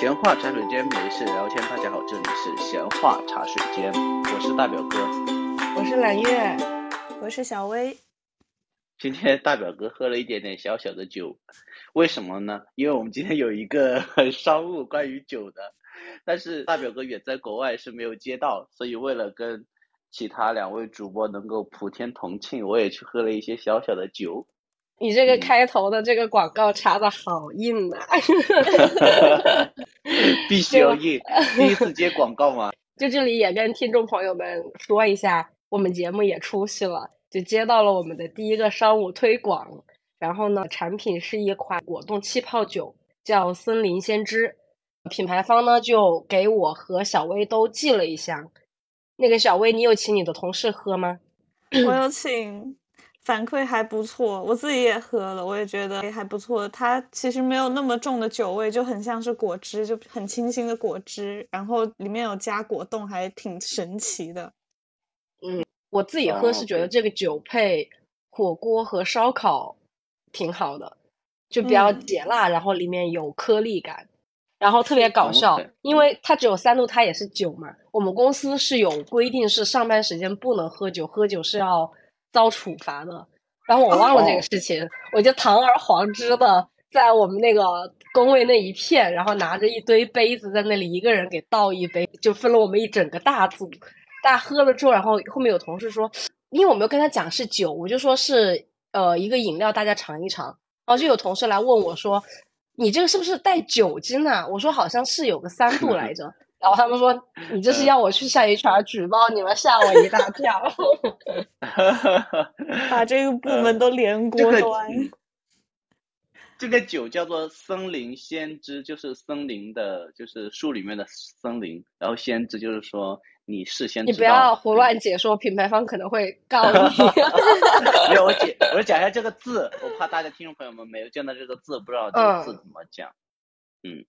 闲话茶水间，没事聊天。大家好，这里是闲话茶水间，我是大表哥，我是揽月，我是小薇。今天大表哥喝了一点点小小的酒，为什么呢？因为我们今天有一个商务关于酒的，但是大表哥远在国外是没有接到，所以为了跟其他两位主播能够普天同庆，我也去喝了一些小小的酒。你这个开头的这个广告插的好硬呐！必须要硬，第一次接广告吗？就这里也跟听众朋友们说一下，我们节目也出息了，就接到了我们的第一个商务推广。然后呢，产品是一款果冻气泡酒，叫森林先知。品牌方呢就给我和小薇都寄了一箱。那个小薇，你有请你的同事喝吗？我有请。反馈还不错，我自己也喝了，我也觉得还不错。它其实没有那么重的酒味，就很像是果汁，就很清新的果汁。然后里面有加果冻，还挺神奇的。嗯，我自己喝是觉得这个酒配火锅和烧烤挺好的，就比较解辣，然后里面有颗粒感，然后特别搞笑，因为它只有三度，它也是酒嘛。我们公司是有规定，是上班时间不能喝酒，喝酒是要。遭处罚的，然后我忘了这个事情，我就堂而皇之的在我们那个工位那一片，然后拿着一堆杯子在那里一个人给倒一杯，就分了我们一整个大组，大家喝了之后，然后后面有同事说，因为我没有跟他讲是酒，我就说是呃一个饮料，大家尝一尝，然后就有同事来问我说，你这个是不是带酒精啊？我说好像是有个三度来着。然后他们说：“你这是要我去向 HR 举报你们，吓我一大跳。”把这个部门都连锅端。这个酒叫做森林先知，就是森林的，就是树里面的森林。然后先知就是说你事先你不要胡乱解说，品牌方可能会告你。没有，我解 我讲一下这个字，我怕大家听众朋友们没有见到这个字，不知道这个字怎么讲。嗯。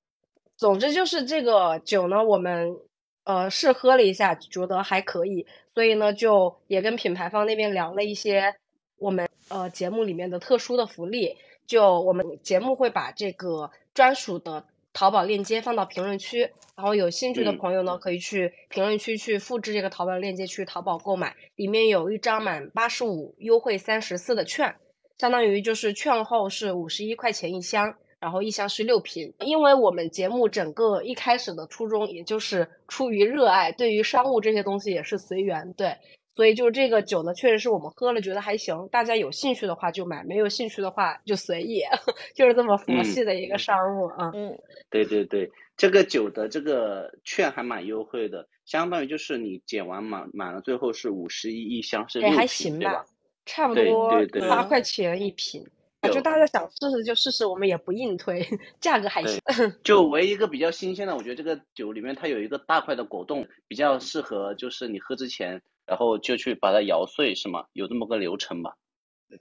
总之就是这个酒呢，我们呃试喝了一下，觉得还可以，所以呢就也跟品牌方那边聊了一些我们呃节目里面的特殊的福利，就我们节目会把这个专属的淘宝链接放到评论区，然后有兴趣的朋友呢可以去评论区去复制这个淘宝链接去淘宝购买，里面有一张满八十五优惠三十四的券，相当于就是券后是五十一块钱一箱。然后一箱是六瓶，因为我们节目整个一开始的初衷，也就是出于热爱，对于商务这些东西也是随缘，对，所以就是这个酒呢，确实是我们喝了觉得还行，大家有兴趣的话就买，没有兴趣的话就随意，就是这么佛系的一个商务啊。嗯，对对对，这个酒的这个券还蛮优惠的，相当于就是你减完满满了，最后是五十一一箱是六瓶，对吧？差不多八块钱一瓶。就大家想试试就试试，我们也不硬推，价格还行。就唯一一个比较新鲜的，我觉得这个酒里面它有一个大块的果冻，比较适合就是你喝之前，然后就去把它摇碎，是吗？有这么个流程吧？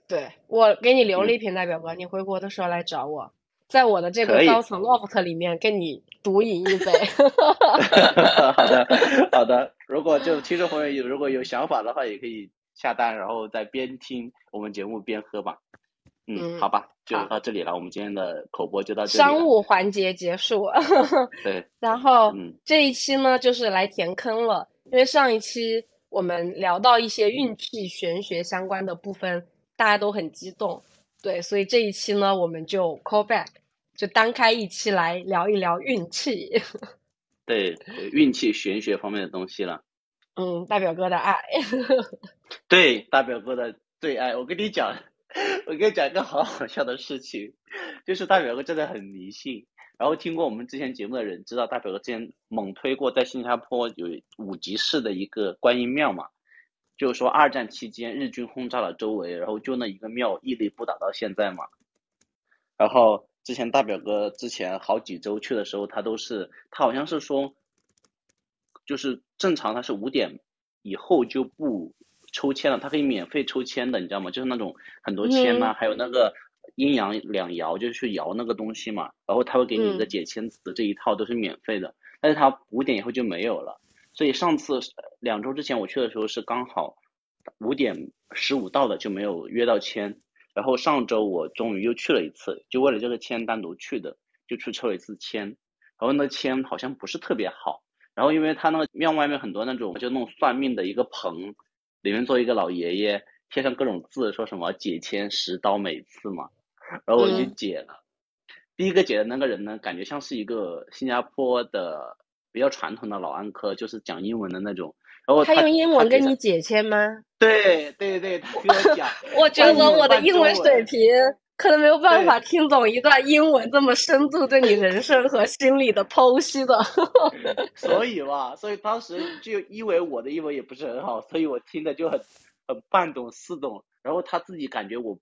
对，我给你留了一瓶，代表哥，你回国的时候来找我，在我的这个高层 loft 里面跟你独饮一杯。好的，好的。如果就听众朋友有如果有想法的话，也可以下单，然后再边听我们节目边喝吧。嗯，好吧，就到这里了。我们今天的口播就到这里。商务环节结束。对。然后这一期呢，就是来填坑了，因为上一期我们聊到一些运气玄学相关的部分，大家都很激动。对，所以这一期呢，我们就 call back，就单开一期来聊一聊运气。对，运气玄学方面的东西了。嗯，大表哥的爱。对，大表哥的最爱。我跟你讲。我跟你讲一个好好笑的事情，就是大表哥真的很迷信。然后听过我们之前节目的人知道，大表哥之前猛推过在新加坡有五级市的一个观音庙嘛，就是说二战期间日军轰炸了周围，然后就那一个庙屹立不倒到现在嘛。然后之前大表哥之前好几周去的时候，他都是他好像是说，就是正常他是五点以后就不。抽签了，它可以免费抽签的，你知道吗？就是那种很多签呐，还有那个阴阳两爻，就是去摇那个东西嘛。然后他会给你一个解签词，这一套都是免费的。但是他五点以后就没有了。所以上次两周之前我去的时候是刚好五点十五到的，就没有约到签。然后上周我终于又去了一次，就为了这个签单独去的，就去抽了一次签。然然后那签好像不是特别好。然后因为他那个庙外面很多那种就那种算命的一个棚，里面做一个老爷爷，贴上各种字，说什么解签十刀每次嘛。然后我就嗯解了。第一个解的那个人呢，感觉像是一个新加坡的比较传统的老安科，就是讲英文的那种。然后他用英文跟你解签吗？对对对，他跟我讲，我觉得我的英文水平可能没有办法听懂一段英文这么深度对你人生和心理的剖析的。所以嘛，所以当时就因为我的英文也不是很好，所以我听的就很很半懂似懂。然后他自己感觉我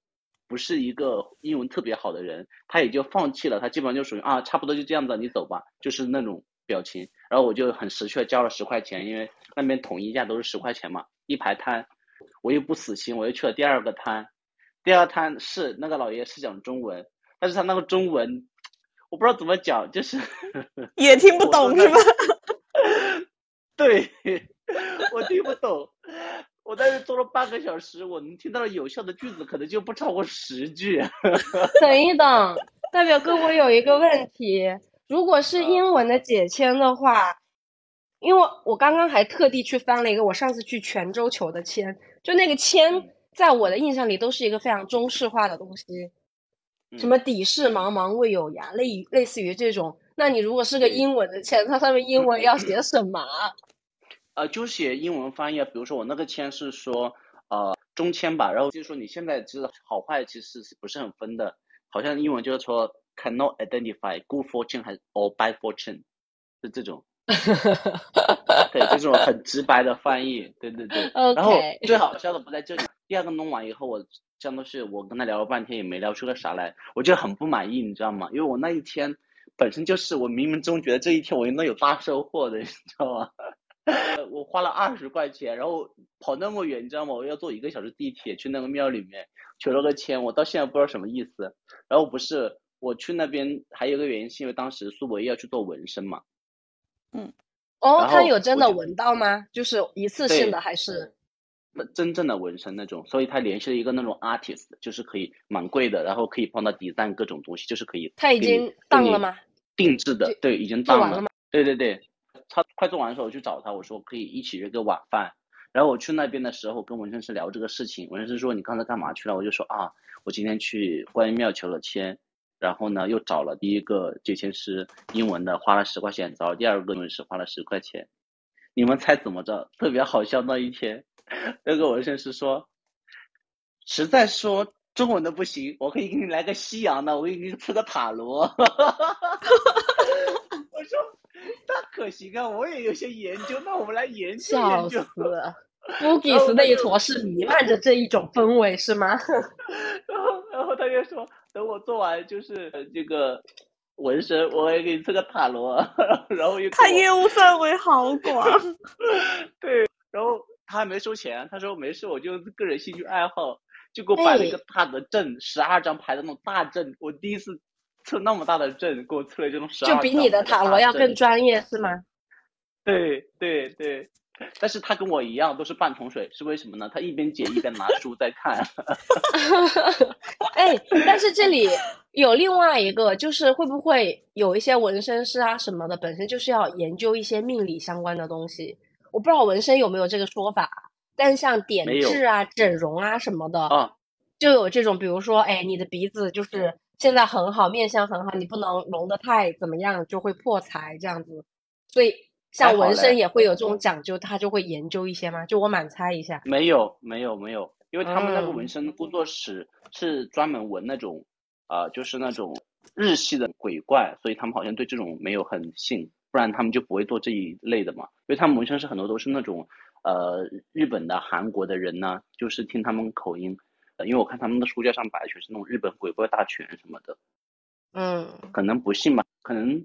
不是一个英文特别好的人，他也就放弃了。他基本上就属于啊，差不多就这样子，你走吧，就是那种表情。然后我就很识趣的交了十块钱，因为那边统一价都是十块钱嘛，一排摊。我又不死心，我又去了第二个摊。第二摊是那个老爷是讲中文，但是他那个中文我不知道怎么讲，就是 也听不懂是吧？对，我听不懂。我在这坐了半个小时，我能听到的有效的句子可能就不超过十句。等一等，代表哥，我有一个问题，如果是英文的解签的话，因为我刚刚还特地去翻了一个我上次去泉州求的签，就那个签，在我的印象里都是一个非常中式化的东西，什么底事茫茫未有涯，类于类似于这种。那你如果是个英文的签，它上面英文要写什么啊？呃，就写英文翻译啊，比如说我那个签是说呃中签吧，然后就是说你现在知道好坏其实是不是很分的，好像英文就是说 cannot identify good fortune 还是 or bad fortune，是这种。对，这种很直白的翻译，对对对。然后最好笑的不在这里，第二个弄完以后，我相当是我跟他聊了半天也没聊出个啥来，我就很不满意，你知道吗？因为我那一天本身就是我冥冥中觉得这一天我应该有大收获的，你知道吗？我花了二十块钱，然后跑那么远，你知道吗？我要坐一个小时地铁去那个庙里面求了个签，我到现在不知道什么意思。然后不是我去那边还有一个原因，是因为当时苏博要去做纹身嘛，哦，他有真的纹到吗？就是一次性的还是？那真正的纹身那种，所以他联系了一个那种 artist，就是可以蛮贵的，然后可以帮他 design 各种东西，就是可以他已经当了吗？定制的，对，已经当了了吗。对对对，他快做完的时候，我去找他，我说可以一起约个晚饭。然后我去那边的时候，跟纹身师聊这个事情，纹身师说你刚才干嘛去了？我就说啊，我今天去观音庙求了签，然后呢又找了第一个解签师，英文的花了十块钱，找了第二个英文师花了十块钱。你们猜怎么着？特别好笑那一天，那个纹身师说，实在说中文的不行，我可以给你来个西洋的，我给你出个塔罗。我说那可行啊，我也有些研究，那我们来研究笑研究。死了！Boogies 那一坨是弥漫着这一种氛围是吗？然后，然后他就说，等我做完就是呃这个纹身，我也给你测个塔罗。然后又他业务范围好广。对然后他还没收钱，他说没事，我就个人兴趣爱好，就给我摆了一个大的阵，十二张牌的那种大阵，我第一次测那么大的阵，给我测了这种十二就比你的塔罗要更专业是吗？对对对，但是他跟我一样都是半桶水，是为什么呢？他一边解一边拿书在看。哎，但是这里有另外一个，就是会不会有一些纹身师啊什么的，本身就是要研究一些命理相关的东西？我不知道纹身有没有这个说法，但像点痣啊、整容啊什么的，啊，就有这种，比如说，哎，你的鼻子就是现在很好，面相很好，你不能隆得太怎么样，就会破财这样子。所以像纹身也会有这种讲究，他就会研究一些吗？就我满猜一下。没有没有没有，因为他们那个嗯纹身工作室是专门纹那种啊、呃就是那种日系的鬼怪，所以他们好像对这种没有很信，不然他们就不会做这一类的嘛。因为他们纹身师很多都是那种呃日本的、韩国的人呢，就是听他们口音，呃，因为我看他们的书架上摆的全是那种日本鬼怪大全什么的，嗯，可能不信吧，可能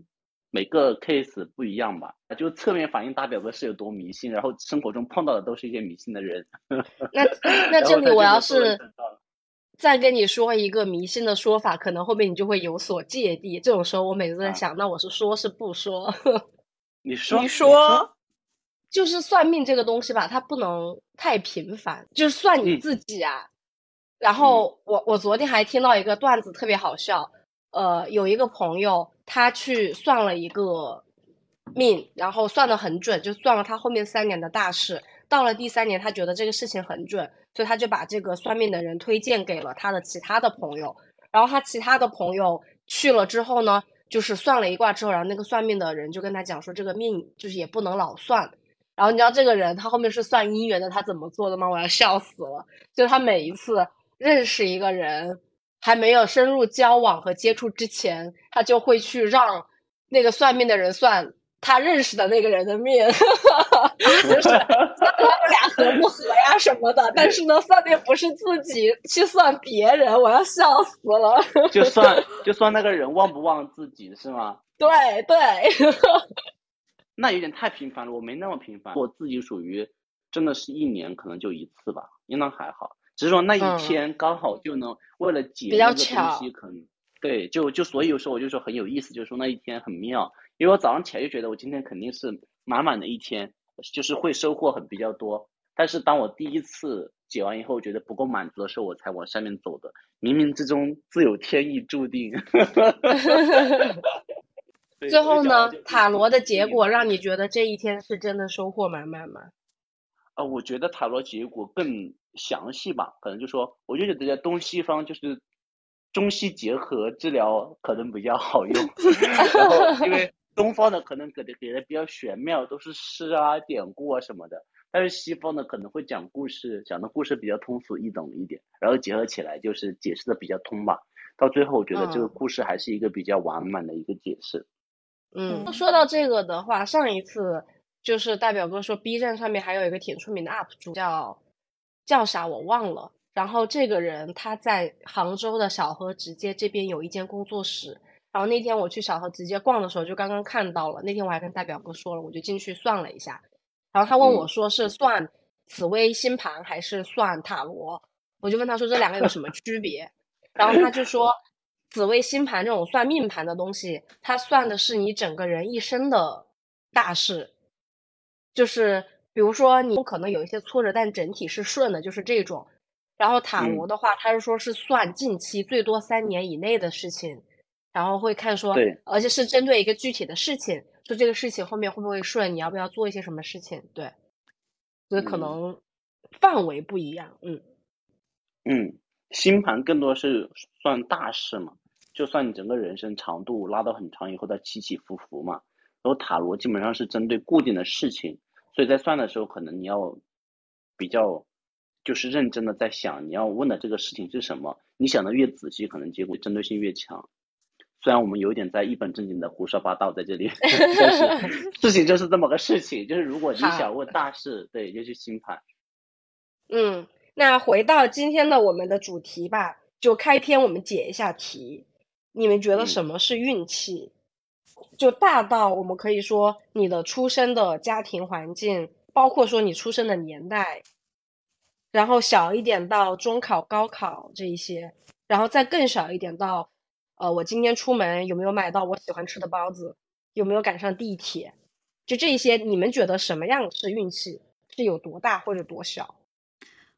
每个 case 不一样吧，就侧面反映大表哥是有多迷信，然后生活中碰到的都是一些迷信的人。那那这里我要是再跟你说一个迷信的说法，可能后面你就会有所芥蒂。这种时候，我每次在啊想，那我是说是不说？你说，你说，就是算命这个东西吧，它不能太频繁，就是算你嗯自己啊。然后我我昨天还听到一个段子，特别好笑。呃，有一个朋友他去算了一个命，然后算的很准，就算了他后面三年的大事。到了第三年，他觉得这个事情很准，所以他就把这个算命的人推荐给了他的其他的朋友。然后他其他的朋友去了之后呢，就是算了一卦之后，然后那个算命的人就跟他讲说，这个命就是也不能老算。然后你知道这个人他后面是算姻缘的，他怎么做的吗？我要笑死了！就他每一次认识一个人，还没有深入交往和接触之前，他就会去让那个算命的人算。他认识的那个人的命，就是 他们俩合不合呀什么的。但是呢，算命不是自己去算别人，我要笑死了。就算就算那个人忘不忘自己是吗？对对。那有点太频繁了，我没那么频繁。我自己属于真的是一年可能就一次吧，应当还好。只是说那一天刚好就能为了解那个东西，可能对，就就所以有时候我就说很有意思，就是说那一天很妙。因为我早上起来就觉得我今天肯定是满满的一天，就是会收获很比较多。但是当我第一次解完以后觉得不够满足的时候，我才往上面走的。冥冥之中自有天意注定。最后呢，塔罗的结果让你觉得这一天是真的收获满满吗？啊，我觉得塔罗结果更详细吧，可能就说，我就觉得东西方就是中西结合治疗可能比较好用，然后因为。东方的可能给的给的比较玄妙，都是诗啊、典故啊什么的，但是西方的可能会讲故事，讲的故事比较通俗易懂一点，然后结合起来就是解释的比较通吧。到最后我觉得这个故事还是一个比较完满的一个解释。嗯，说到这个的话，上一次就是大表哥说 B 站上面还有一个挺出名的 UP 主叫叫啥我忘了，然后这个人他在杭州的小河直街这边有一间工作室。然后那天我去小河直接逛的时候，就刚刚看到了。那天我还跟大表哥说了，我就进去算了一下。然后他问我说是算紫微星盘还是算塔罗？我就问他说这两个有什么区别？然后他就说，紫微星盘这种算命盘的东西，它算的是你整个人一生的大事，就是比如说你可能有一些挫折，但整体是顺的，就是这种。然后塔罗的话，他是说是算近期最多三年以内的事情。然后会看说，对，而且是针对一个具体的事情，说这个事情后面会不会顺，你要不要做一些什么事情，对，所以可能范围不一样，嗯，嗯，星盘更多是算大事嘛，就算你整个人生长度拉到很长以后再起起伏伏嘛，然后塔罗基本上是针对固定的事情，所以在算的时候可能你要比较就是认真的在想你要问的这个事情是什么，你想的越仔细，可能结果针对性越强。虽然我们有点在一本正经的胡说八道在这里，但是 事情就是这么个事情。就是如果你想问大事，对，就去星盘。嗯，那回到今天的我们的主题吧，就开篇我们解一下题。你们觉得什么是运气？就大到我们可以说你的出生的家庭环境，包括说你出生的年代，然后小一点到中考、高考这一些，然后再更小一点到。呃，我今天出门有没有买到我喜欢吃的包子？有没有赶上地铁？就这些，你们觉得什么样是运气？是有多大或者多小？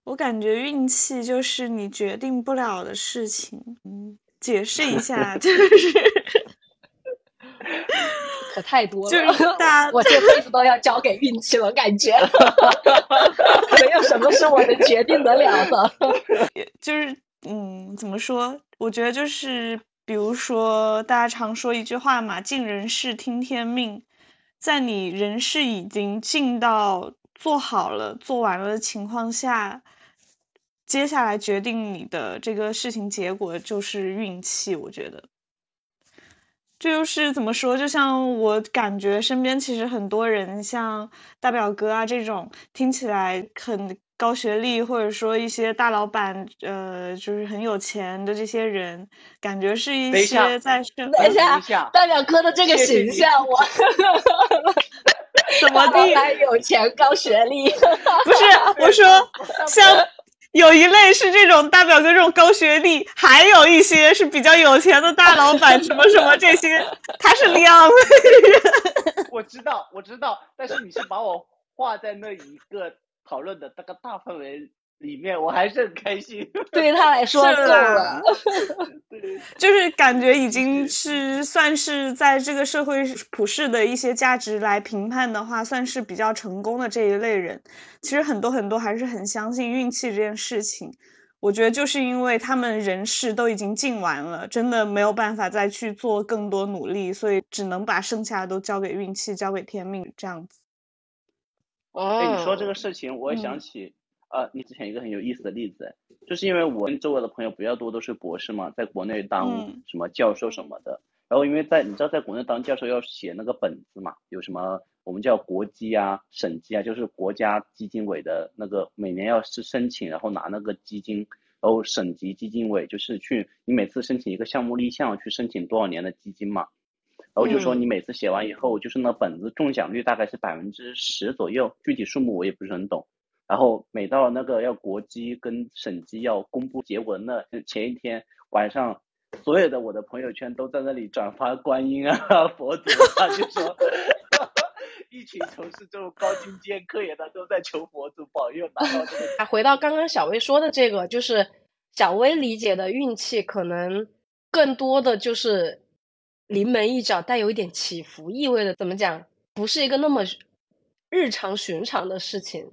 我感觉运气就是你决定不了的事情。嗯，解释一下，就是可太多了，就是大家，我这辈子都要交给运气了，感觉 没有什么是我能决定得了的。就是嗯，怎么说？我觉得就是。比如说，大家常说一句话嘛，“尽人事，听天命”。在你人事已经尽到、做好了、做完了的情况下，接下来决定你的这个事情结果就是运气。我觉得，这就是怎么说？就像我感觉身边其实很多人，像大表哥啊这种，听起来很。高学历或者说一些大老板，呃，就是很有钱的这些人，感觉是一些在等一下，大表哥的这个形象，我 怎么地？有钱高学历？不是，我说 像有一类是这种大表哥这种高学历，还有一些是比较有钱的大老板，什么什么这些，他是两类人。我知道，我知道，但是你是把我画在那一个。讨论的那个大范围里面，我还是很开心。对于他来说够了。对，就是感觉已经是算是在这个社会普世的一些价值来评判的话，算是比较成功的这一类人。其实很多很多还是很相信运气这件事情。我觉得就是因为他们人事都已经尽完了，真的没有办法再去做更多努力，所以只能把剩下的都交给运气，交给天命这样子。哎，你说这哦，个事情，我也想嗯起，呃，你之前一个很有意思的例子，就是因为我跟周围的朋友比较多都是博士嘛，在国内当嗯什么教授什么的，然后因为在你知道在国内当教授要写那个本子嘛，有什么我们叫国基啊、省基啊，就是国家基金委的那个每年要是申请，然后拿那个基金，然后省级基金委就是去你每次申请一个项目立项去申请多少年的基金嘛。然后就说嗯你每次写完以后，就是那本子中奖率大概是百分之十左右，具体数目我也不是很懂。然后每到那个要国基跟省基要公布结果那前一天晚上，所有的我的朋友圈都在那里转发观音啊、佛祖啊，就说 一群从事这种高精尖科研的都在求佛祖保佑拿到这个。回到刚刚小薇说的这个，就是小薇理解的运气，可能更多的就是临门一脚，带有一点起伏意味的。怎么讲？不是一个那么日常寻常的事情，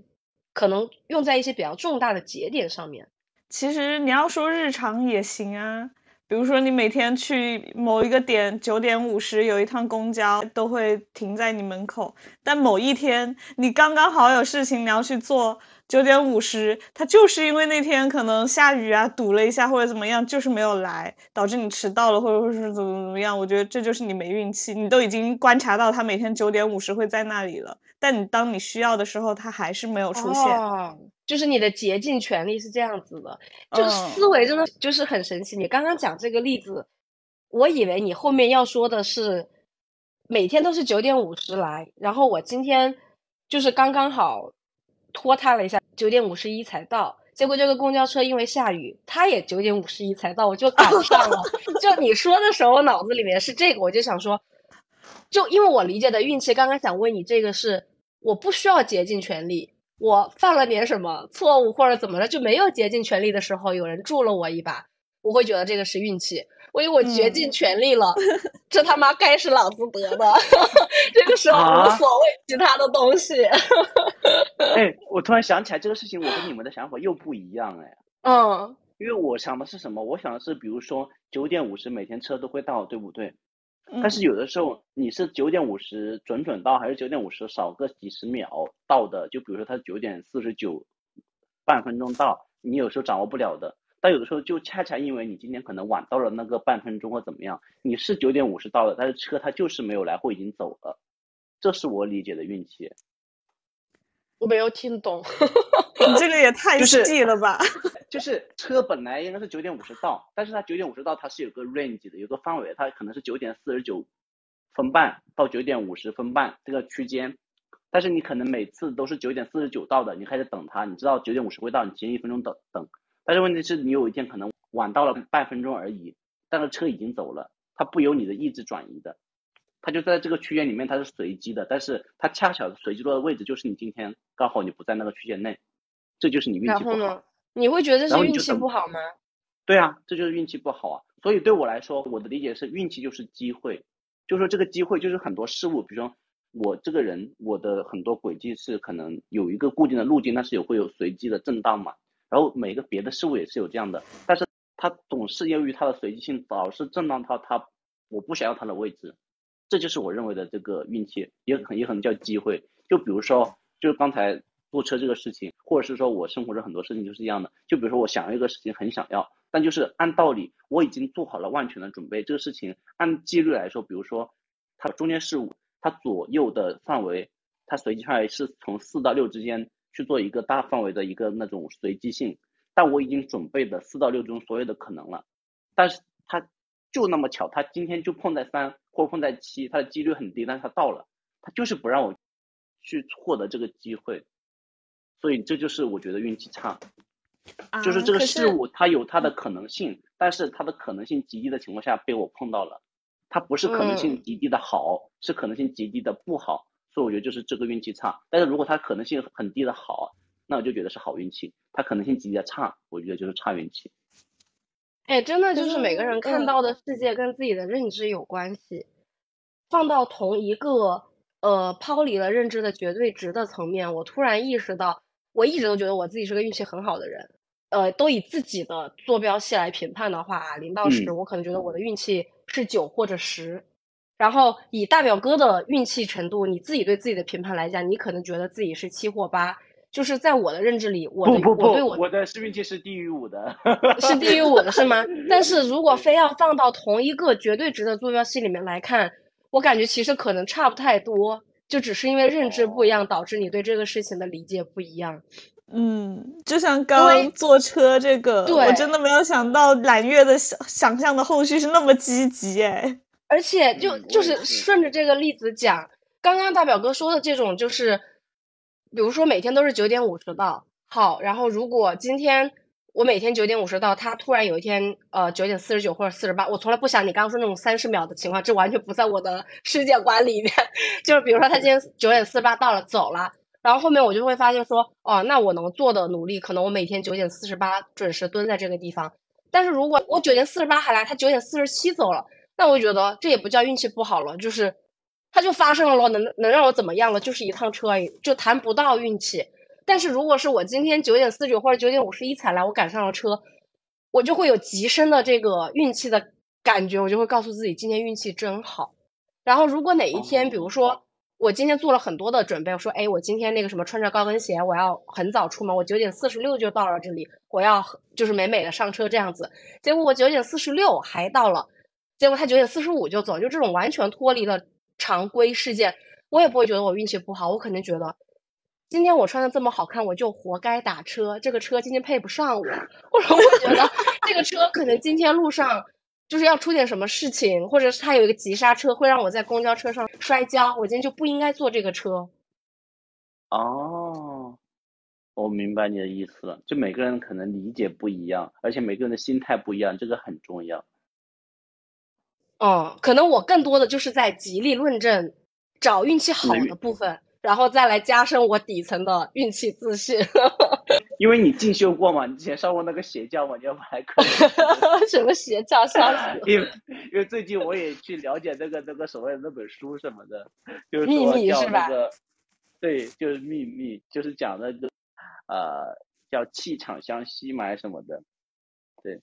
可能用在一些比较重大的节点上面。其实你要说日常也行啊，比如说你每天去某一个点，九点五十有一趟公交都会停在你门口，但某一天你刚刚好有事情你要去做，九点五十，它就是因为那天可能下雨啊，堵了一下或者怎么样，就是没有来，导致你迟到了，或者是怎么怎么样。我觉得这就是你没运气，你都已经观察到他每天九点五十会在那里了，但你当你需要的时候，他还是没有出现。哦，就是你的竭尽全力是这样子的，就嗯思维真的就是很神奇。你刚刚讲这个例子，我以为你后面要说的是每天都是九点五十来，然后我今天就是刚刚好拖沓了一下，九点五十一才到。结果这个公交车因为下雨，它也九点五十一才到，我就赶上了。就你说的时候，我脑子里面是这个，我就想说，就因为我理解的运气，刚刚想问你这个是，我不需要竭尽全力，我犯了点什么错误或者怎么了，就没有竭尽全力的时候，有人助了我一把，我会觉得这个是运气。我以为我竭尽全力了，这他妈该是老子得的，这个时候无啊所谓其他的东西。哎，我突然想起来这个事情，我跟你们的想法又不一样哎。嗯因为我想的是什么？我想的是，比如说九点五十每天车都会到，对不对？但是嗯有的时候你是九点五十准准到，还是九点五十少个几十秒到的？就比如说他九点四十九半分钟到，你有时候掌握不了的。但有的时候就恰恰因为你今天可能晚到了那个半分钟或怎么样，你是九点五十到的，但是车它就是没有来或已经走了，这是我理解的运气。我没有听懂。你这个也太细了吧？就是车本来应该是九点五十到，但是它九点五十到它是有个 range 的，有个范围，它可能是九点四十九分半到九点五十分半这个区间，但是你可能每次都是九点四十九到的，你开始等它，你知道九点五十会到，你提前一分钟等等，但是问题是你有一天可能晚到了半分钟而已，但是车已经走了，它不由你的意志转移的，它就在这个区间里面它是随机的，但是它恰巧随机落的位置就是你今天刚好你不在那个区间内，这就是你运气不好。然后呢？你会觉得这是运气不好吗？对啊，这就是运气不好啊。所以对我来说，我的理解是运气就是机会，就是说这个机会就是很多事物，比如说我这个人，我的很多轨迹是可能有一个固定的路径，但是也会有随机的震荡嘛。然后每个别的事物也是有这样的，但是它总是由于它的随机性，导致震荡到它我不想要它的位置，这就是我认为的这个运气，也很也可能叫机会。就比如说，就是刚才坐车这个事情，或者是说我生活中很多事情就是一样的。就比如说我想要一个事情很想要，但就是按道理我已经做好了万全的准备，这个事情按几率来说，比如说它中间是，它左右的范围，它随机范围是从四到六之间去做一个大范围的一个那种随机性，但我已经准备的四到六中所有的可能了，但是它就那么巧，它今天就碰在三或碰在七，它的几率很低，但是它到了，它就是不让我去获得这个机会。所以这就是我觉得运气差，就是这个事物它有它的可能性，但是它的可能性极低的情况下被我碰到了，它不是可能性极低的好，是可能性极低的不好，所以我觉得就是这个运气差。但是如果它可能性很低的好，那我就觉得是好运气。它可能性极低的差，我觉得就是差运气。哎，真的就是每个人看到的世界跟自己的认知有关系。放到同一个呃抛离了认知的绝对值的层面，我突然意识到，我一直都觉得我自己是个运气很好的人。呃，都以自己的坐标系来评判的话，零到十，我可能觉得我的运气是九或者十。然后以大表哥的运气程度，你自己对自己的评判来讲，你可能觉得自己是七或八。就是在我的认知里，我的不不不，我对我我的是运气是低于五的，是低于五的是吗？但是如果非要放到同一个绝对值的坐标系里面来看，我感觉其实可能差不太多，就只是因为认知不一样，导致你对这个事情的理解不一样。嗯，就像刚坐车这个，我真的没有想到揽月的想想象的后续是那么积极哎，而且就就是顺着这个例子讲，刚刚大表哥说的这种就是。比如说每天都是九点五十到，好，然后如果今天我每天九点五十到，他突然有一天呃九点四十九或者四十八，我从来不想你刚刚说那种三十秒的情况，这完全不在我的 世界观里面。就是比如说他今天九点四十八到了走了，然后后面我就会发现说，哦，那我能做的努力，可能我每天九点四十八准时蹲在这个地方。但是如果我九点四十八还来，他九点四十七走了，那我觉得这也不叫运气不好了，就是。它就发生了咯，能能让我怎么样了？就是一趟车而已，就谈不到运气。但是如果是我今天九点四九或者九点五十一才来，我赶上了车，我就会有极深的这个运气的感觉，我就会告诉自己今天运气真好。然后如果哪一天，比如说我今天做了很多的准备，我说哎，我今天那个什么穿着高跟鞋，我要很早出门，我九点四十六就到了这里，我要就是美美的上车这样子。结果我九点四十六还到了，结果他九点四十五就走，就这种完全脱离了。常规事件，我也不会觉得我运气不好，我肯定觉得今天我穿的这么好看，我就活该打车。这个车今天配不上我，或者我觉得这个车可能今天路上就是要出点什么事情，或者是它有一个急刹车，会让我在公交车上摔跤，我今天就不应该坐这个车。哦，我明白你的意思了，就每个人可能理解不一样，而且每个人的心态不一样，这个很重要。哦，可能我更多的就是在极力论证找运气好的部分，然后再来加深我底层的运气自信。因为你进修过嘛，你之前上过那个邪教嘛，你要不还可以。什么邪教？因为因为最近我也去了解那个那个所谓的那本书什么的，就是秘密是吧？对，就是秘密，就是讲的呃叫气场相吸嘛什么的，对。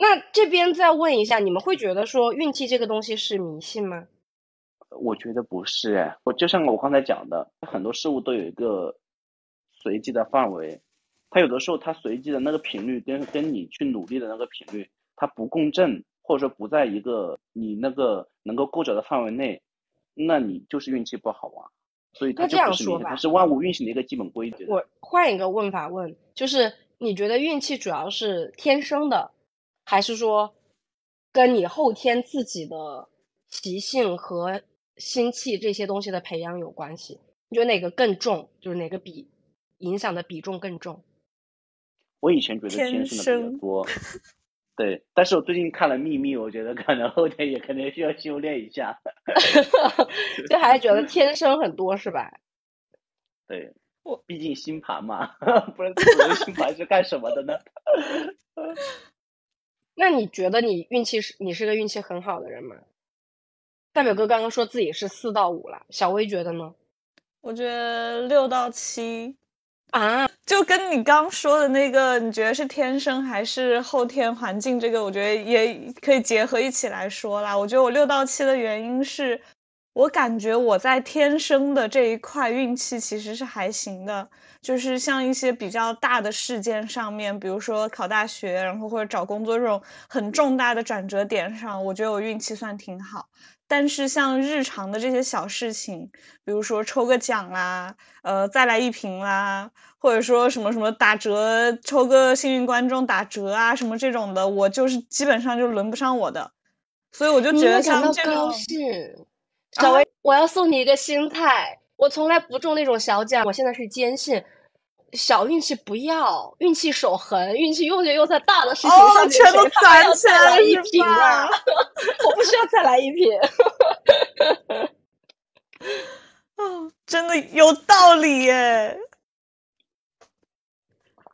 那这边再问一下，你们会觉得说运气这个东西是迷信吗？我觉得不是哎，我就像我刚才讲的，很多事物都有一个随机的范围，它有的时候它随机的那个频率跟跟你去努力的那个频率它不共振，或者说不在一个你那个能够够着的范围内，那你就是运气不好啊。所以它这样说吧，它是万物运行的一个基本规则。我换一个问法问，就是你觉得运气主要是天生的？还是说，跟你后天自己的习性和心气这些东西的培养有关系？你觉得哪个更重？就是哪个比影响的比重更重？我以前觉得天生的比较多，对。但是我最近看了《秘密》，我觉得可能后天也可能需要修炼一下。就还是觉得天生很多是吧？对，我毕竟星盘嘛，不然这星盘是干什么的呢？那你觉得你运气是你是个运气很好的人吗？大表哥刚刚说自己是四到五了，小薇觉得呢？我觉得六到七啊，就跟你刚说的那个，你觉得是天生还是后天环境？这个我觉得也可以结合一起来说啦。我觉得我六到七的原因是。我感觉我在天生的这一块运气其实是还行的，就是像一些比较大的事件上面，比如说考大学，然后或者找工作这种很重大的转折点上，我觉得我运气算挺好。但是像日常的这些小事情，比如说抽个奖啦，呃，再来一瓶啦，或者说什么什么打折，抽个幸运观众打折啊，什么这种的，我就是基本上就轮不上我的。所以我就觉得像这种。小薇，我要送你一个心态。我从来不中那种小奖，我现在是坚信，小运气不要，运气守恒，运气用就用在大的事情上面。全都攒起来一瓶啊！我不需要再来一瓶。哦，真的有道理耶。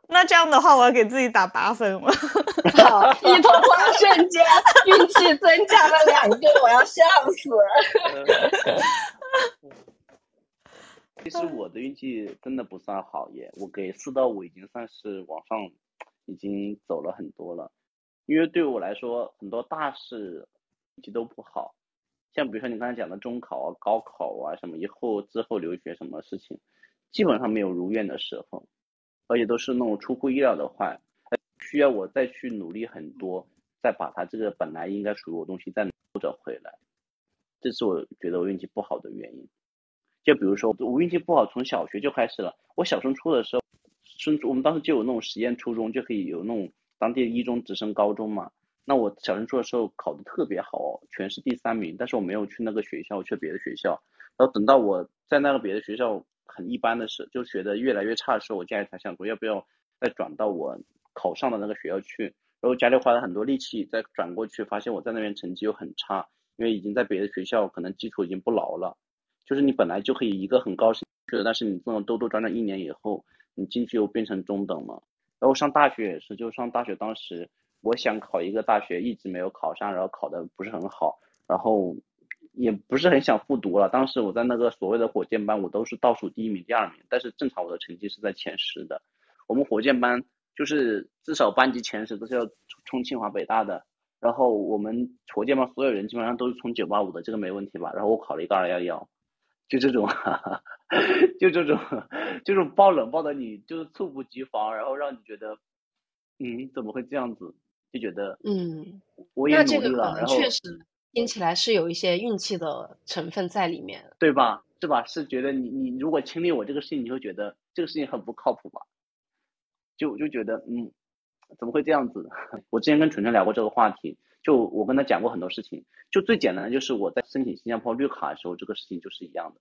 那这样的话，我要给自己打八分了。好，一通话瞬间运气增加了两个，我要笑死了。其实我的运气真的不算好耶，我给四到五已经算是往上，已经走了很多了。因为对我来说，很多大事运气都不好，像比如说你刚才讲的中考啊、高考啊什么，以后之后留学什么事情，基本上没有如愿的时候，而且都是那种出乎意料的坏，需要我再去努力很多，再把它这个本来应该属于我东西再收着回来，这是我觉得我运气不好的原因。就比如说，我运气不好，从小学就开始了。我小升初的时候，升初我们当时就有那种实验初中，就可以有那种当地一中直升高中嘛。那我小升初的时候考的特别好，全市第三名，但是我没有去那个学校，去别的学校。然后等到我在那个别的学校很一般的时候，就学的越来越差的时候，我家里才想说要不要再转到我考上的那个学校去。然后家里花了很多力气再转过去，发现我在那边成绩又很差，因为已经在别的学校可能基础已经不牢了。就是你本来就可以一个很高兴去的，但是你这种兜兜转转一年以后，你进去又变成中等了。然后上大学也是，就上大学当时我想考一个大学，一直没有考上，然后考的不是很好，然后也不是很想复读了。当时我在那个所谓的火箭班，我都是倒数第一名、第二名，但是正常我的成绩是在前十的。我们火箭班就是至少班级前十都是要冲清华北大的，然后我们火箭班所有人基本上都是冲九八五的，这个没问题吧？然后我考了一个二幺幺。就这种，就这种，这种爆冷爆的你就是猝不及防，然后让你觉得，嗯，怎么会这样子？就觉得，嗯，我也努力了，然后确实听起来是有一些运气的成分在里面，对吧？是吧？是觉得你你如果经历我这个事情，你会觉得这个事情很不靠谱吧？就就觉得，嗯，怎么会这样子？我之前跟纯纯聊过这个话题。就我跟他讲过很多事情，就最简单的就是我在申请新加坡绿卡的时候，这个事情就是一样的。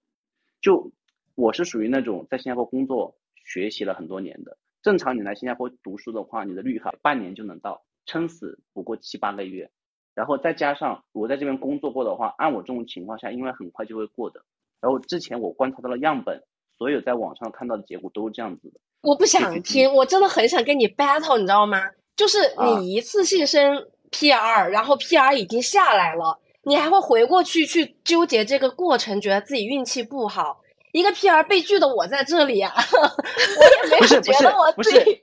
就我是属于那种在新加坡工作学习了很多年的，正常你来新加坡读书的话，你的绿卡半年就能到，撑死不过七八个月。然后再加上我在这边工作过的话，按我这种情况下，应该很快就会过的。然后之前我观察到了样本，所有在网上看到的结果都是这样子的。我不想听，我真的很想跟你 battle，你知道吗？就是你一次性申。P.R. 然后 P.R. 已经下来了，你还会回过去去纠结这个过程，觉得自己运气不好。一个 P.R. 被拒的我在这里啊，我也没有觉得我自己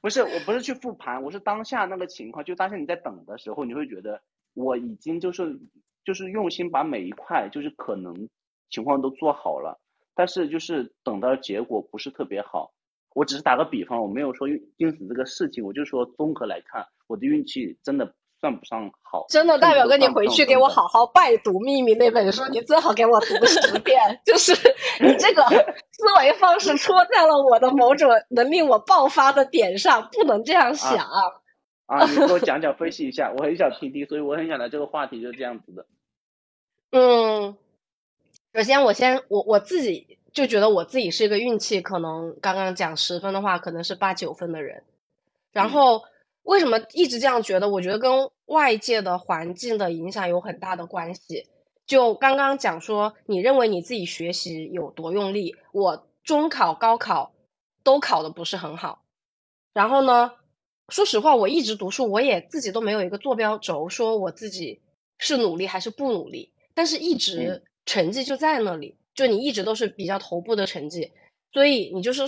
不是，我不是去复盘，我是当下那个情况，就当下你在等的时候，你会觉得我已经就是就是用心把每一块就是可能情况都做好了，但是就是等到结果不是特别好。我只是打个比方，我没有说因此这个事情，我就说综合来看，我的运气真的算不上好。真的，大表哥，你回去给我好好拜读《秘密》那本书，你最好给我读十遍。就是你这个思维方式戳在了我的某种能令我爆发的点上，不能这样想。啊，你给我讲讲，分析一下，我很想听听，所以我很想来这个话题，就是这样子的。嗯，首先我先我我自己。就觉得我自己是一个运气，可能刚刚讲十分的话，可能是八九分的人。然后为什么一直这样觉得？我觉得跟外界的环境的影响有很大的关系。就刚刚讲说，你认为你自己学习有多用力？我中考、高考都考的不是很好。然后呢，说实话，我一直读书，我也自己都没有一个坐标轴，说我自己是努力还是不努力。但是一直成绩就在那里。就你一直都是比较头部的成绩，所以你就是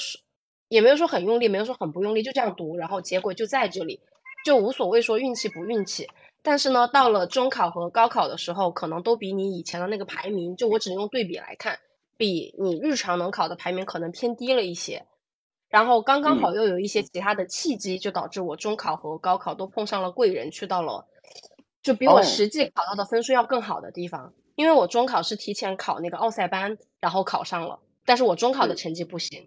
也没有说很用力，没有说很不用力，就这样读，然后结果就在这里，就无所谓说运气不运气。但是呢，到了中考和高考的时候，可能都比你以前的那个排名，就我只能用对比来看，比你日常能考的排名可能偏低了一些。然后刚刚好又有一些其他的契机，就导致我中考和高考都碰上了贵人，去到了就比我实际考到的分数要更好的地方。因为我中考是提前考那个奥赛班，然后考上了，但是我中考的成绩不行，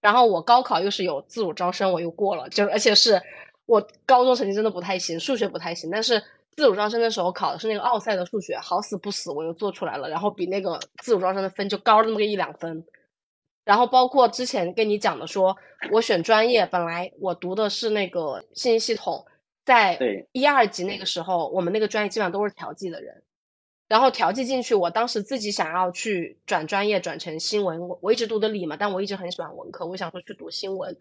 然后我高考又是有自主招生，我又过了，就而且是我高中成绩真的不太行，数学不太行，但是自主招生的时候考的是那个奥赛的数学，好死不死我又做出来了，然后比那个自主招生的分就高了那么个一两分，然后包括之前跟你讲的，说我选专业，本来我读的是那个信息系统，在一二级那个时候，我们那个专业基本上都是调剂的人。然后调剂进去，我当时自己想要去转专业，转成新闻。我我一直读的理嘛，但我一直很喜欢文科，我想说去读新闻。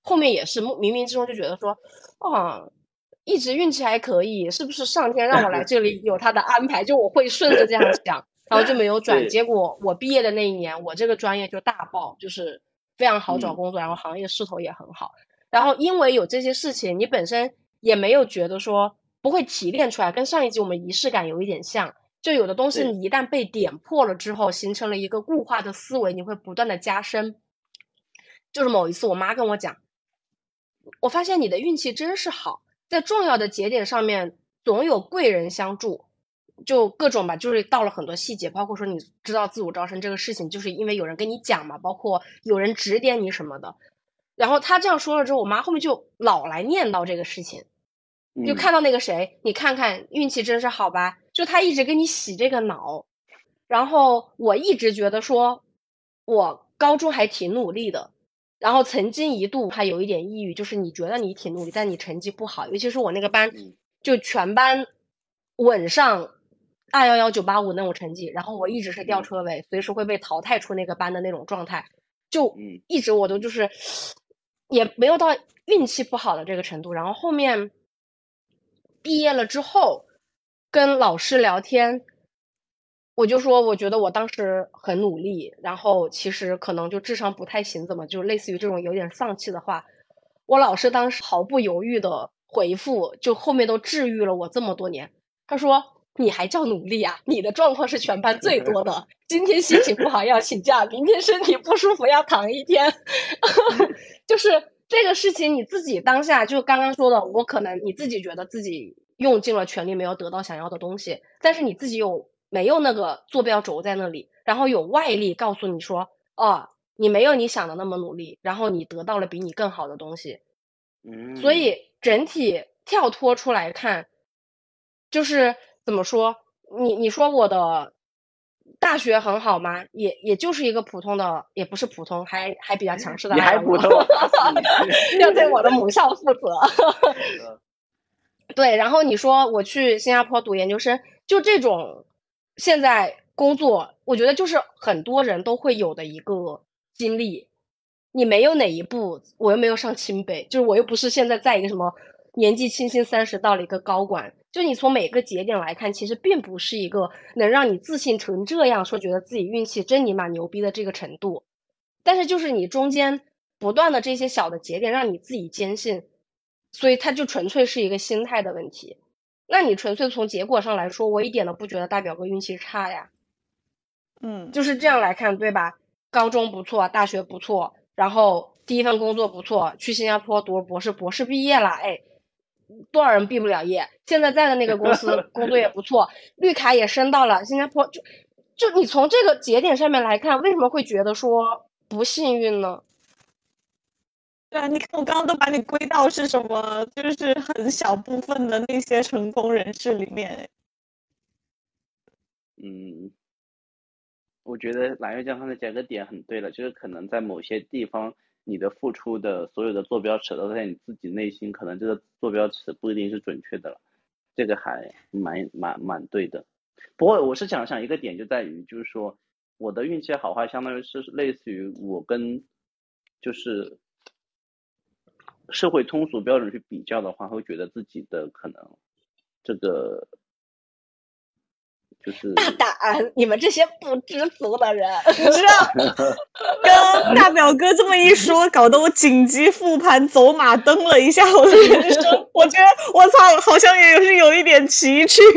后面也是冥冥之中就觉得说，啊，一直运气还可以，是不是上天让我来这里有他的安排？就我会顺着这样想，然后就没有转。结果我毕业的那一年，我这个专业就大爆，就是非常好找工作，然后行业势头也很好。然后因为有这些事情，你本身也没有觉得说不会提炼出来，跟上一集我们仪式感有一点像。就有的东西，你一旦被点破了之后，形成了一个固化的思维，你会不断的加深。就是某一次，我妈跟我讲，我发现你的运气真是好，在重要的节点上面总有贵人相助，就各种吧，就是到了很多细节，包括说你知道自我招生这个事情，就是因为有人跟你讲嘛，包括有人指点你什么的。然后他这样说了之后，我妈后面就老来念叨这个事情。就看到那个谁，你看看运气真是好吧？就他一直给你洗这个脑，然后我一直觉得说，我高中还挺努力的，然后曾经一度还有一点抑郁，就是你觉得你挺努力，但你成绩不好，尤其是我那个班，就全班稳上二幺幺九八五那种成绩，然后我一直是吊车尾，随时会被淘汰出那个班的那种状态，就一直我都就是也没有到运气不好的这个程度，然后后面。毕业了之后，跟老师聊天，我就说我觉得我当时很努力，然后其实可能就智商不太行，怎么就类似于这种有点丧气的话，我老师当时毫不犹豫的回复，就后面都治愈了我这么多年。他说：“你还叫努力啊？你的状况是全班最多的。今天心情不好要请假，明天身体不舒服要躺一天。”就是。这个事情你自己当下就刚刚说的，我可能你自己觉得自己用尽了全力没有得到想要的东西，但是你自己有没有那个坐标轴在那里，然后有外力告诉你说，哦，你没有你想的那么努力，然后你得到了比你更好的东西，嗯，所以整体跳脱出来看，就是怎么说，你你说我的。大学很好吗？也也就是一个普通的，也不是普通，还还比较强势的。你还普通，要对我的母校负责。对，然后你说我去新加坡读研究生，就这种现在工作，我觉得就是很多人都会有的一个经历。你没有哪一步，我又没有上清北，就是我又不是现在在一个什么年纪轻轻三十到了一个高管。就你从每个节点来看，其实并不是一个能让你自信成这样，说觉得自己运气真尼玛牛逼的这个程度。但是就是你中间不断的这些小的节点，让你自己坚信，所以它就纯粹是一个心态的问题。那你纯粹从结果上来说，我一点都不觉得大表哥运气差呀。嗯，就是这样来看，对吧？高中不错，大学不错，然后第一份工作不错，去新加坡读博士，博士毕业了，哎。多少人毕不了业？现在在的那个公司 工作也不错，绿卡也升到了新加坡。就就你从这个节点上面来看，为什么会觉得说不幸运呢？对啊，你看我刚刚都把你归到是什么？就是很小部分的那些成功人士里面。嗯，我觉得蓝月江刚才讲个点很对了，就是可能在某些地方。你的付出的所有的坐标尺都在你自己内心，可能这个坐标尺不一定是准确的了，这个还蛮蛮蛮对的。不过我是想想一个点就在于，就是说我的运气好坏，相当于是类似于我跟就是社会通俗标准去比较的话，会觉得自己的可能这个就是。大胆！你们这些不知足的人，你知道？跟大表哥这么一说，搞得我紧急复盘走马灯了一下我的人生。我觉得我操，好像也是有一点崎岖。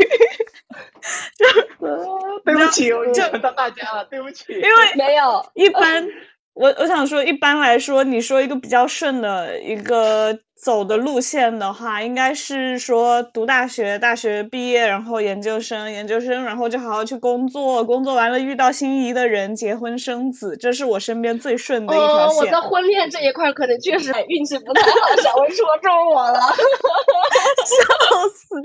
对不起，我讲到大家了，对不起。因为没有一般，我我想说，一般来说，你说一个比较顺的一个。走的路线的话，应该是说读大学，大学毕业，然后研究生，研究生，然后就好好去工作，工作完了遇到心仪的人，结婚生子，这是我身边最顺的一条线。我在婚恋这一块可能确实运气不太好，小薇说中我了，笑死！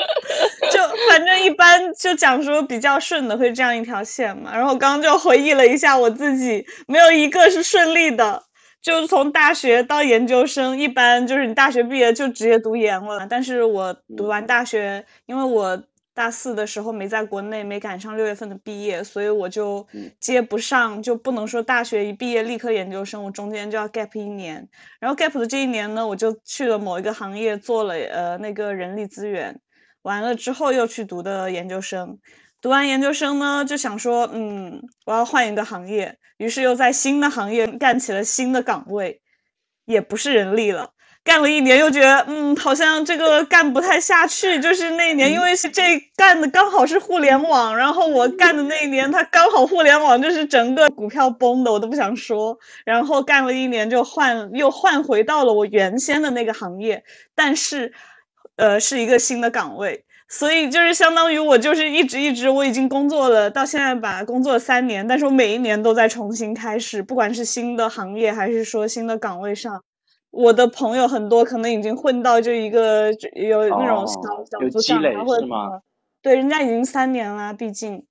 就反正一般就讲说比较顺的会这样一条线嘛，然后刚刚就回忆了一下我自己，没有一个是顺利的。就是从大学到研究生，一般就是你大学毕业就直接读研了。但是我读完大学，因为我大四的时候没在国内，没赶上六月份的毕业，所以我就嗯接不上，就不能说大学一毕业立刻研究生，我中间就要 gap 一年。然后 gap 的这一年呢，我就去了某一个行业做了呃那个人力资源，完了之后又去读的研究生。读完研究生呢，就想说，嗯，我要换一个行业，于是又在新的行业干起了新的岗位，也不是人力了。干了一年，又觉得嗯，好像这个干不太下去。就是那一年，因为是这干的刚好是互联网，然后我干的那一年，它刚好互联网就是整个股票崩的，我都不想说。然后干了一年，就换又换回到了我原先的那个行业，但是，呃，是一个新的岗位。所以就是相当于我就是一直一直我已经工作了到现在吧，工作了三年，但是我每一年都在重新开始，不管是新的行业还是说新的岗位上。我的朋友很多，可能已经混到就一个就有那种小哦小组长啊，或者什么，对，人家已经三年啦，毕竟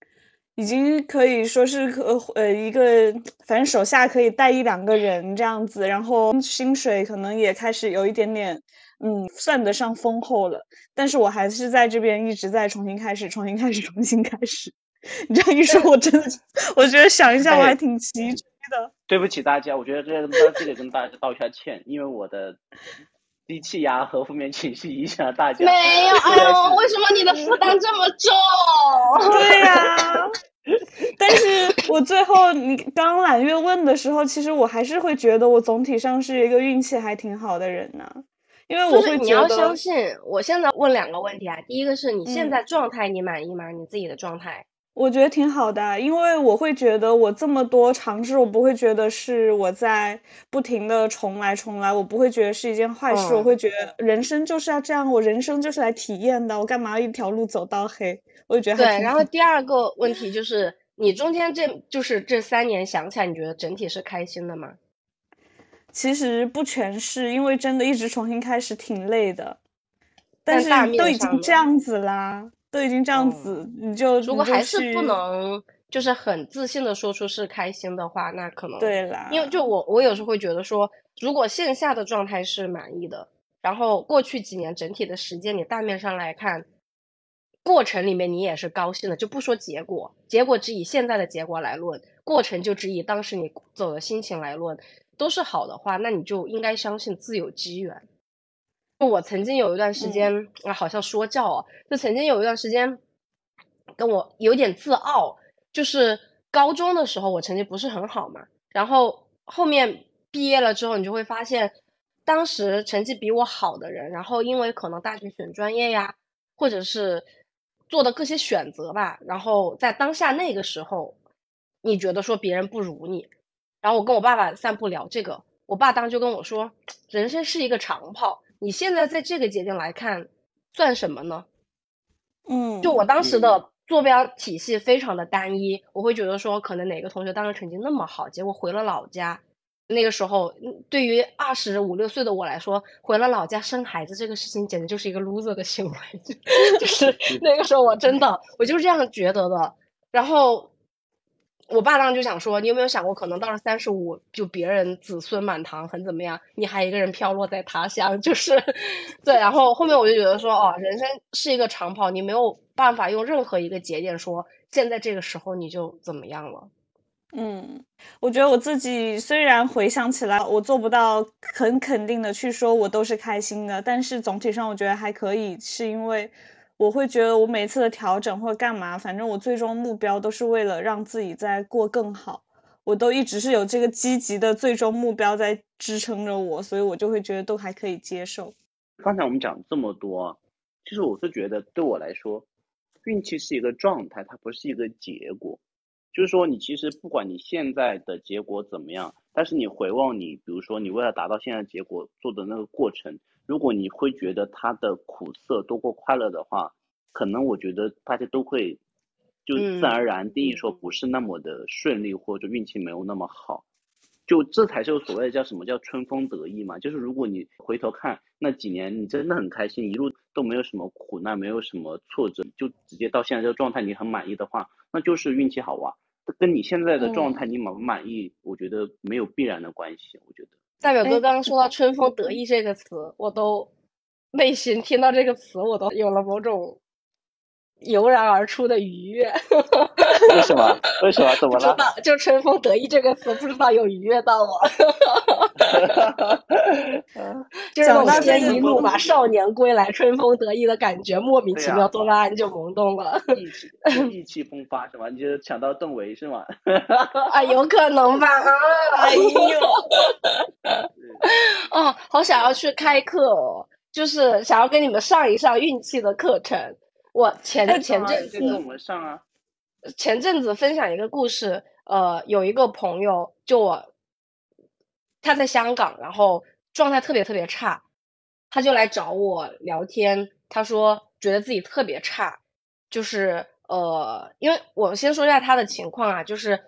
已经可以说是可呃一个，反正手下可以带一两个人这样子，然后薪水可能也开始有一点点，嗯，算得上丰厚了。但是我还是在这边一直在重新开始，重新开始，重新开始。你这样一说，我真的，我觉得想一下，我还哎挺崎岖的。对不起大家，我觉得这个这得跟大家道一下歉，因为我的低气压和负面情绪影响了大家。没有，哎呦，为什么你的负担这么重？对呀、但是我最后你刚揽月问的时候，其实我还是会觉得我总体上是一个运气还挺好的人呢、因为我会你要相信，我现在问两个问题啊，第一个是你现嗯在状态你满意吗？你自己的状态？我觉得挺好的，因为我会觉得我这么多尝试，我不会觉得是我在不停的重来重来，我不会觉得是一件坏事，我嗯会觉得人生就是要这样，我人生就是来体验的，我干嘛一条路走到黑？我就觉得还对，然后第二个问题就是，你中间这就是这三年想起来，你觉得整体是开心的吗？其实不全是，因为真的一直重新开始挺累的，但是都已经这样子啦，都已经这样嗯子，你就如果还是不能，就是很自信的说出是开心的话，那可能对啦，因为就我我有时候会觉得说，如果线下的状态是满意的，然后过去几年整体的时间，你大面上来看，过程里面你也是高兴的，就不说结果，结果只以现在的结果来论，过程就只以当时你走的心情来论，都是好的话，那你就应该相信自有机缘。就我曾经有一段时嗯间、啊，好像说教哦，就曾经有一段时间跟我有点自傲，就是高中的时候我成绩不是很好嘛，然后后面毕业了之后，你就会发现，当时成绩比我好的人，然后因为可能大学选专业呀，或者是做的各些选择吧，然后在当下那个时候，你觉得说别人不如你，然后我跟我爸爸散步聊这个，我爸当时就跟我说，人生是一个长跑，你现在在这个节点来看，算什么呢？嗯，就我当时嗯的坐标体系非常的单一，我会觉得说，可能哪个同学当时成绩那么好，结果回了老家，那个时候嗯对于二十五六岁的我来说，回了老家生孩子这个事情简直就是一个 loser 的行为，就就是那个时候我真的我就是这样觉得的。然后我爸当时就想说，你有没有想过，可能到了三十五，就别人子孙满堂，很怎么样，你还一个人飘落在他乡，就是 对。然后后面我就觉得说，哦，人生是一个长跑，你没有办法用任何一个节点说，现在这个时候你就怎么样了。嗯，我觉得我自己虽然回想起来，我做不到很肯定的去说我都是开心的，但是总体上我觉得还可以，是因为我会觉得我每次的调整或干嘛，反正我最终目标都是为了让自己在过更好，我都一直是有这个积极的最终目标在支撑着我，所以我就会觉得都还可以接受。刚才我们讲这么多，其实我是觉得对我来说，运气是一个状态，它不是一个结果。就是说，你其实不管你现在的结果怎么样，但是你回望你，比如说你为了达到现在的结果做的那个过程，如果你会觉得它的苦涩多过快乐的话，可能我觉得大家都会就自然而然定义说不是那么的顺利，或者运气没有那么好。就这才是所谓的叫什么叫春风得意嘛，就是如果你回头看那几年，你真的很开心，一路都没有什么苦难，没有什么挫折，就直接到现在这个状态，你很满意的话，那就是运气好啊。跟你现在的状态你满不满意，我觉得没有必然的关系。我觉得代表哥哎刚刚说到“春风得意”这个词，我都内心听到这个词，我都有了某种油然而出的愉悦。为什么？为什么？怎么了？不知道，就“春风得意”这个词，不知道有愉悦到我。就是那种天一路嘛，少年归来，春风得意的感觉，莫名其妙，多拉胺就萌动了，意气意气风发是吗？你就抢到邓为是吗？啊，有可能吧。哎呦，哦，好想要去开课哦，就是想要跟你们上一上运气的课程。我前前阵子跟我们上啊。前阵子分享一个故事，呃，有一个朋友，就我，他在香港，然后状态特别特别差，他就来找我聊天，他说觉得自己特别差，就是呃，因为我先说一下他的情况啊，就是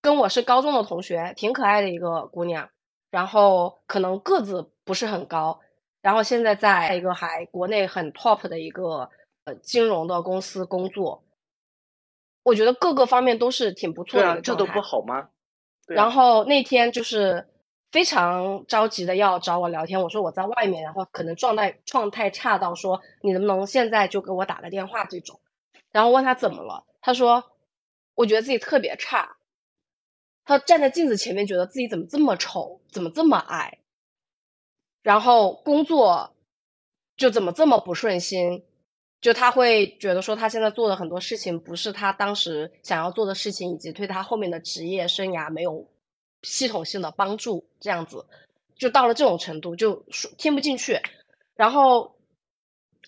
跟我是高中的同学，挺可爱的一个姑娘，然后可能个子不是很高，然后现在在一个还国内很 top 的一个呃金融的公司工作。我觉得各个方面都是挺不错的，这都不好吗？然后那天就是非常着急的要找我聊天，我说我在外面，然后可能状态状态差到说你能不能现在就给我打个电话这种。然后问他怎么了，他说我觉得自己特别差，他站在镜子前面觉得自己怎么这么丑，怎么这么矮，然后工作就怎么这么不顺心。就他会觉得说，他现在做的很多事情不是他当时想要做的事情，以及对他后面的职业生涯没有系统性的帮助，这样子就到了这种程度，就听不进去。然后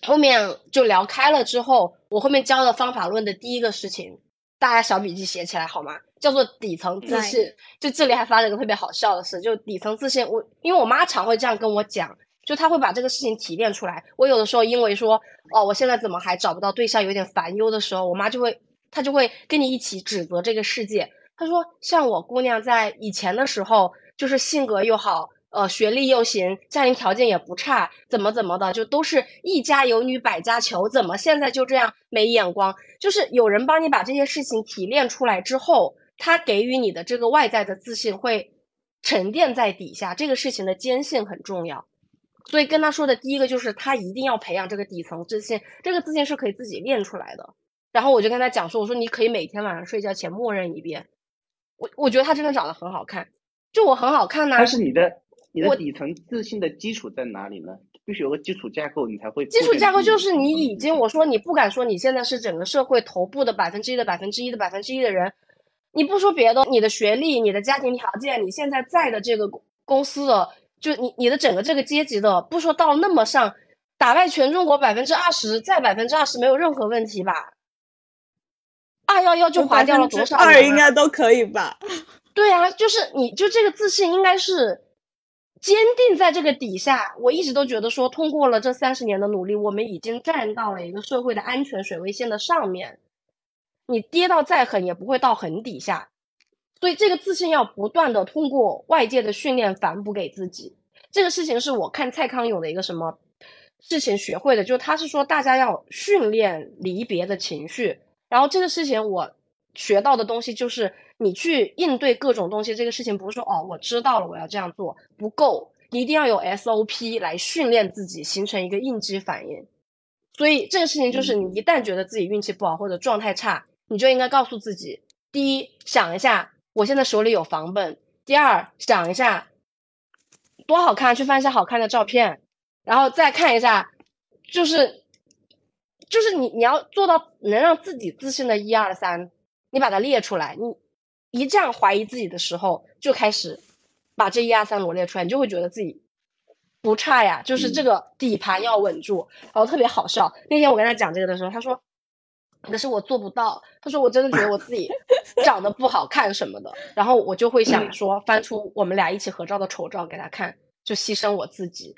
后面就聊开了之后，我后面教的方法论的第一个事情，大家小笔记写起来好吗？叫做底层自信。就这里还发了一个特别好笑的事，就底层自信，我因为我妈常会这样跟我讲。就他会把这个事情提炼出来。我有的时候因为说，哦，我现在怎么还找不到对象，有点烦忧的时候，我妈就会，她就会跟你一起指责这个世界。她说，像我姑娘在以前的时候，就是性格又好，呃，学历又行，家庭条件也不差，怎么怎么的，就都是一家有女百家求。怎么现在就这样没眼光？就是有人帮你把这些事情提炼出来之后，他给予你的这个外在的自信会沉淀在底下。这个事情的坚信很重要。所以跟他说的第一个就是，他一定要培养这个底层自信，这个自信是可以自己练出来的。然后我就跟他讲说，我说你可以每天晚上睡觉前默认一遍。我我觉得他真的长得很好看，就我很好看呐。但是你的你的底层自信的基础在哪里呢？必须有个基础架构，你才会。基础架构就是你已经，我说你不敢说你现在是整个社会头部的百分之一的百分之一的百分之一的人，你不说别的，你的学历、你的家庭条件、你现在在的这个公司的。就你你的整个这个阶级的，不说到那么上，打败全中国百分之二十，再百分之二十没有任何问题吧？二幺幺就划掉了多少？二应该都可以吧？对啊，就是你就这个自信应该是坚定在这个底下。我一直都觉得说，通过了这三十年的努力，我们已经站到了一个社会的安全水位线的上面，你跌到再狠也不会到很底下。所以这个自信要不断的通过外界的训练反哺给自己。这个事情是我看蔡康永的一个什么事情学会的，就他是说大家要训练离别的情绪。然后这个事情我学到的东西就是，你去应对各种东西，这个事情不是说哦我知道了我要这样做不够，一定要有 SOP 来训练自己，形成一个应激反应。所以这个事情就是，你一旦觉得自己运气不好或者状态差，你就应该告诉自己：第一，想一下。我现在手里有房本。第二，想一下多好看，去翻一下好看的照片，然后再看一下，就是就是你你要做到能让自己自信的一二三，你把它列出来。你一这样怀疑自己的时候，就开始把这一二三罗列出来，你就会觉得自己不差呀。就是这个底盘要稳住。然后特别好笑，那天我跟他讲这个的时候，他说。可是我做不到。他说：“我真的觉得我自己长得不好看什么的。”然后我就会想说，翻出我们俩一起合照的丑照给他看，就牺牲我自己。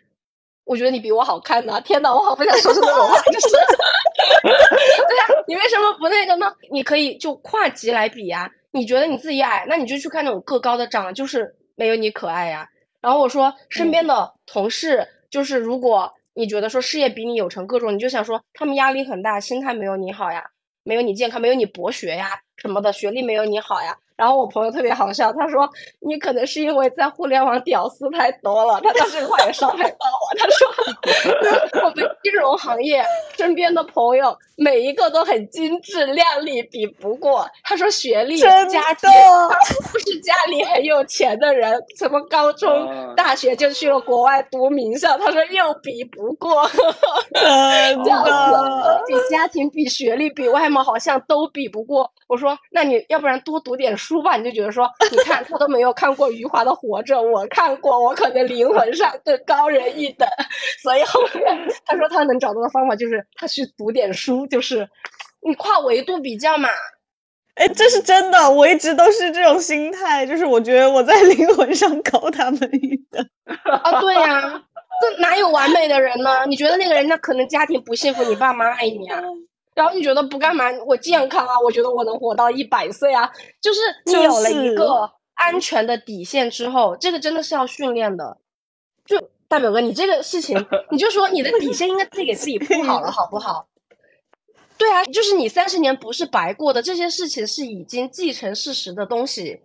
我觉得你比我好看呐！天呐，我好不想说出这种话，就是。对呀，你为什么不那个呢？你可以就跨级来比呀。你觉得你自己矮，那你就去看那种个高的，长得就是没有你可爱呀。然后我说，身边的同事，就是如果你觉得说事业比你有成，各种，你就想说他们压力很大，心态没有你好呀。没有你健康，没有你博学呀什么的，学历没有你好呀。然后我朋友特别好笑，他说你可能是因为在互联网屌丝太多了，他当时话也伤害到我。他说我们金融行业身边的朋友每一个都很精致靓丽，比不过。他说学历、家庭不是家里很有钱的人，什么高中、大学就去了国外读名校，他说又比不过。真的，比家庭、比学历、比外貌，好像都比不过。我说，那你要不然多读点书吧？你就觉得说，你看他都没有看过余华的《活着》，我看过，我可能灵魂上更高人一等。所以后面他说他能找到的方法就是他去读点书，就是你跨维度比较嘛。哎，这是真的，我一直都是这种心态，就是我觉得我在灵魂上高他们一等。啊，对呀，这哪有完美的人呢？你觉得那个人那可能家庭不幸福，你爸妈爱你啊？然后你觉得不干嘛？我健康啊，我觉得我能活到一百岁啊。就是你有了一个安全的底线之后，这个真的是要训练的。就大表哥，你这个事情，你就说你的底线应该自己给自己铺好了，好不好？对啊，就是你三十年不是白过的，这些事情是已经既成事实的东西，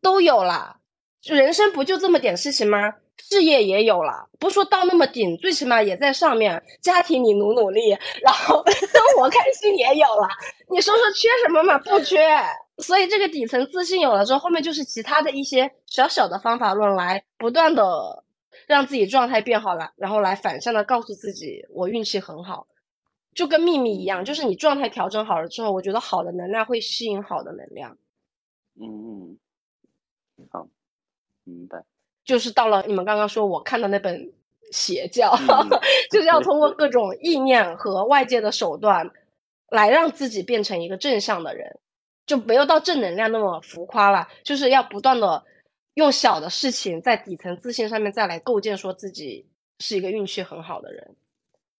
都有了。人生不就这么点事情吗？事业也有了，不说到那么顶，最起码也在上面。家庭你努努力，然后 生活开心也有了。你说说缺什么嘛？不缺。所以这个底层自信有了之后，后面就是其他的一些小小的方法论来不断的让自己状态变好了，然后来反向的告诉自己我运气很好，就跟秘密一样，就是你状态调整好了之后，我觉得好的能量会吸引好的能量。嗯嗯，好，明白。就是到了你们刚刚说我看的那本邪教，就是要通过各种意念和外界的手段，来让自己变成一个正向的人，就没有到正能量那么浮夸了。就是要不断的用小的事情在底层自信上面再来构建，说自己是一个运气很好的人。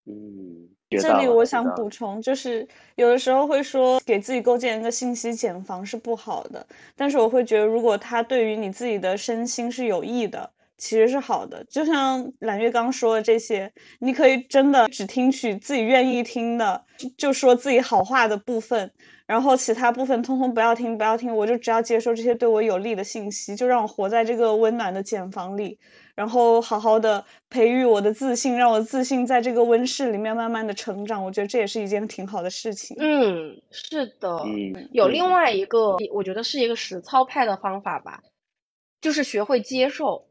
嗯，这里我想补充，就是有的时候会说给自己构建一个信息茧房是不好的，但是我会觉得，如果它对于你自己的身心是有益的，其实是好的。就像揽月刚说的这些，你可以真的只听取自己愿意听的，就说自己好话的部分，然后其他部分通通不要听，不要听，我就只要接受这些对我有利的信息，就让我活在这个温暖的茧房里。然后好好的培育我的自信，让我自信在这个温室里面慢慢的成长。我觉得这也是一件挺好的事情。嗯，是的。有另外一个，我觉得是一个实操派的方法吧，就是学会接受。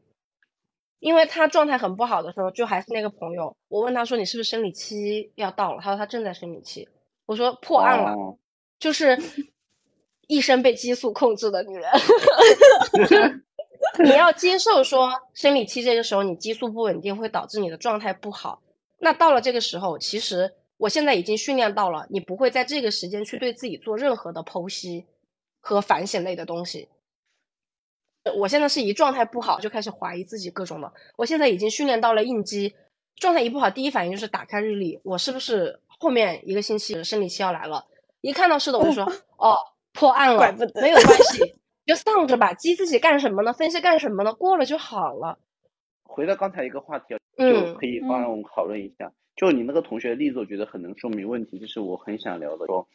因为他状态很不好的时候，就还是那个朋友，我问他说：“你是不是生理期要到了？”他说：“他正在生理期。”我说：“破案了，就是 一生被激素控制的女人。” 你要接受说生理期这个时候你激素不稳定会导致你的状态不好。那到了这个时候，其实我现在已经训练到了，你不会在这个时间去对自己做任何的剖析和反省类的东西。我现在是一状态不好就开始怀疑自己各种的。我现在已经训练到了应激，状态一不好，第一反应就是打开日历，我是不是后面一个星期生理期要来了？一看到是的，我就说 哦，破案了，没有关系。就丧着吧，激自己干什么呢？分析干什么呢？过了就好了。回到刚才一个话题，就可以帮我们讨论一下。就你那个同学的例子，我觉得很能说明问题，就是我很想聊的。说，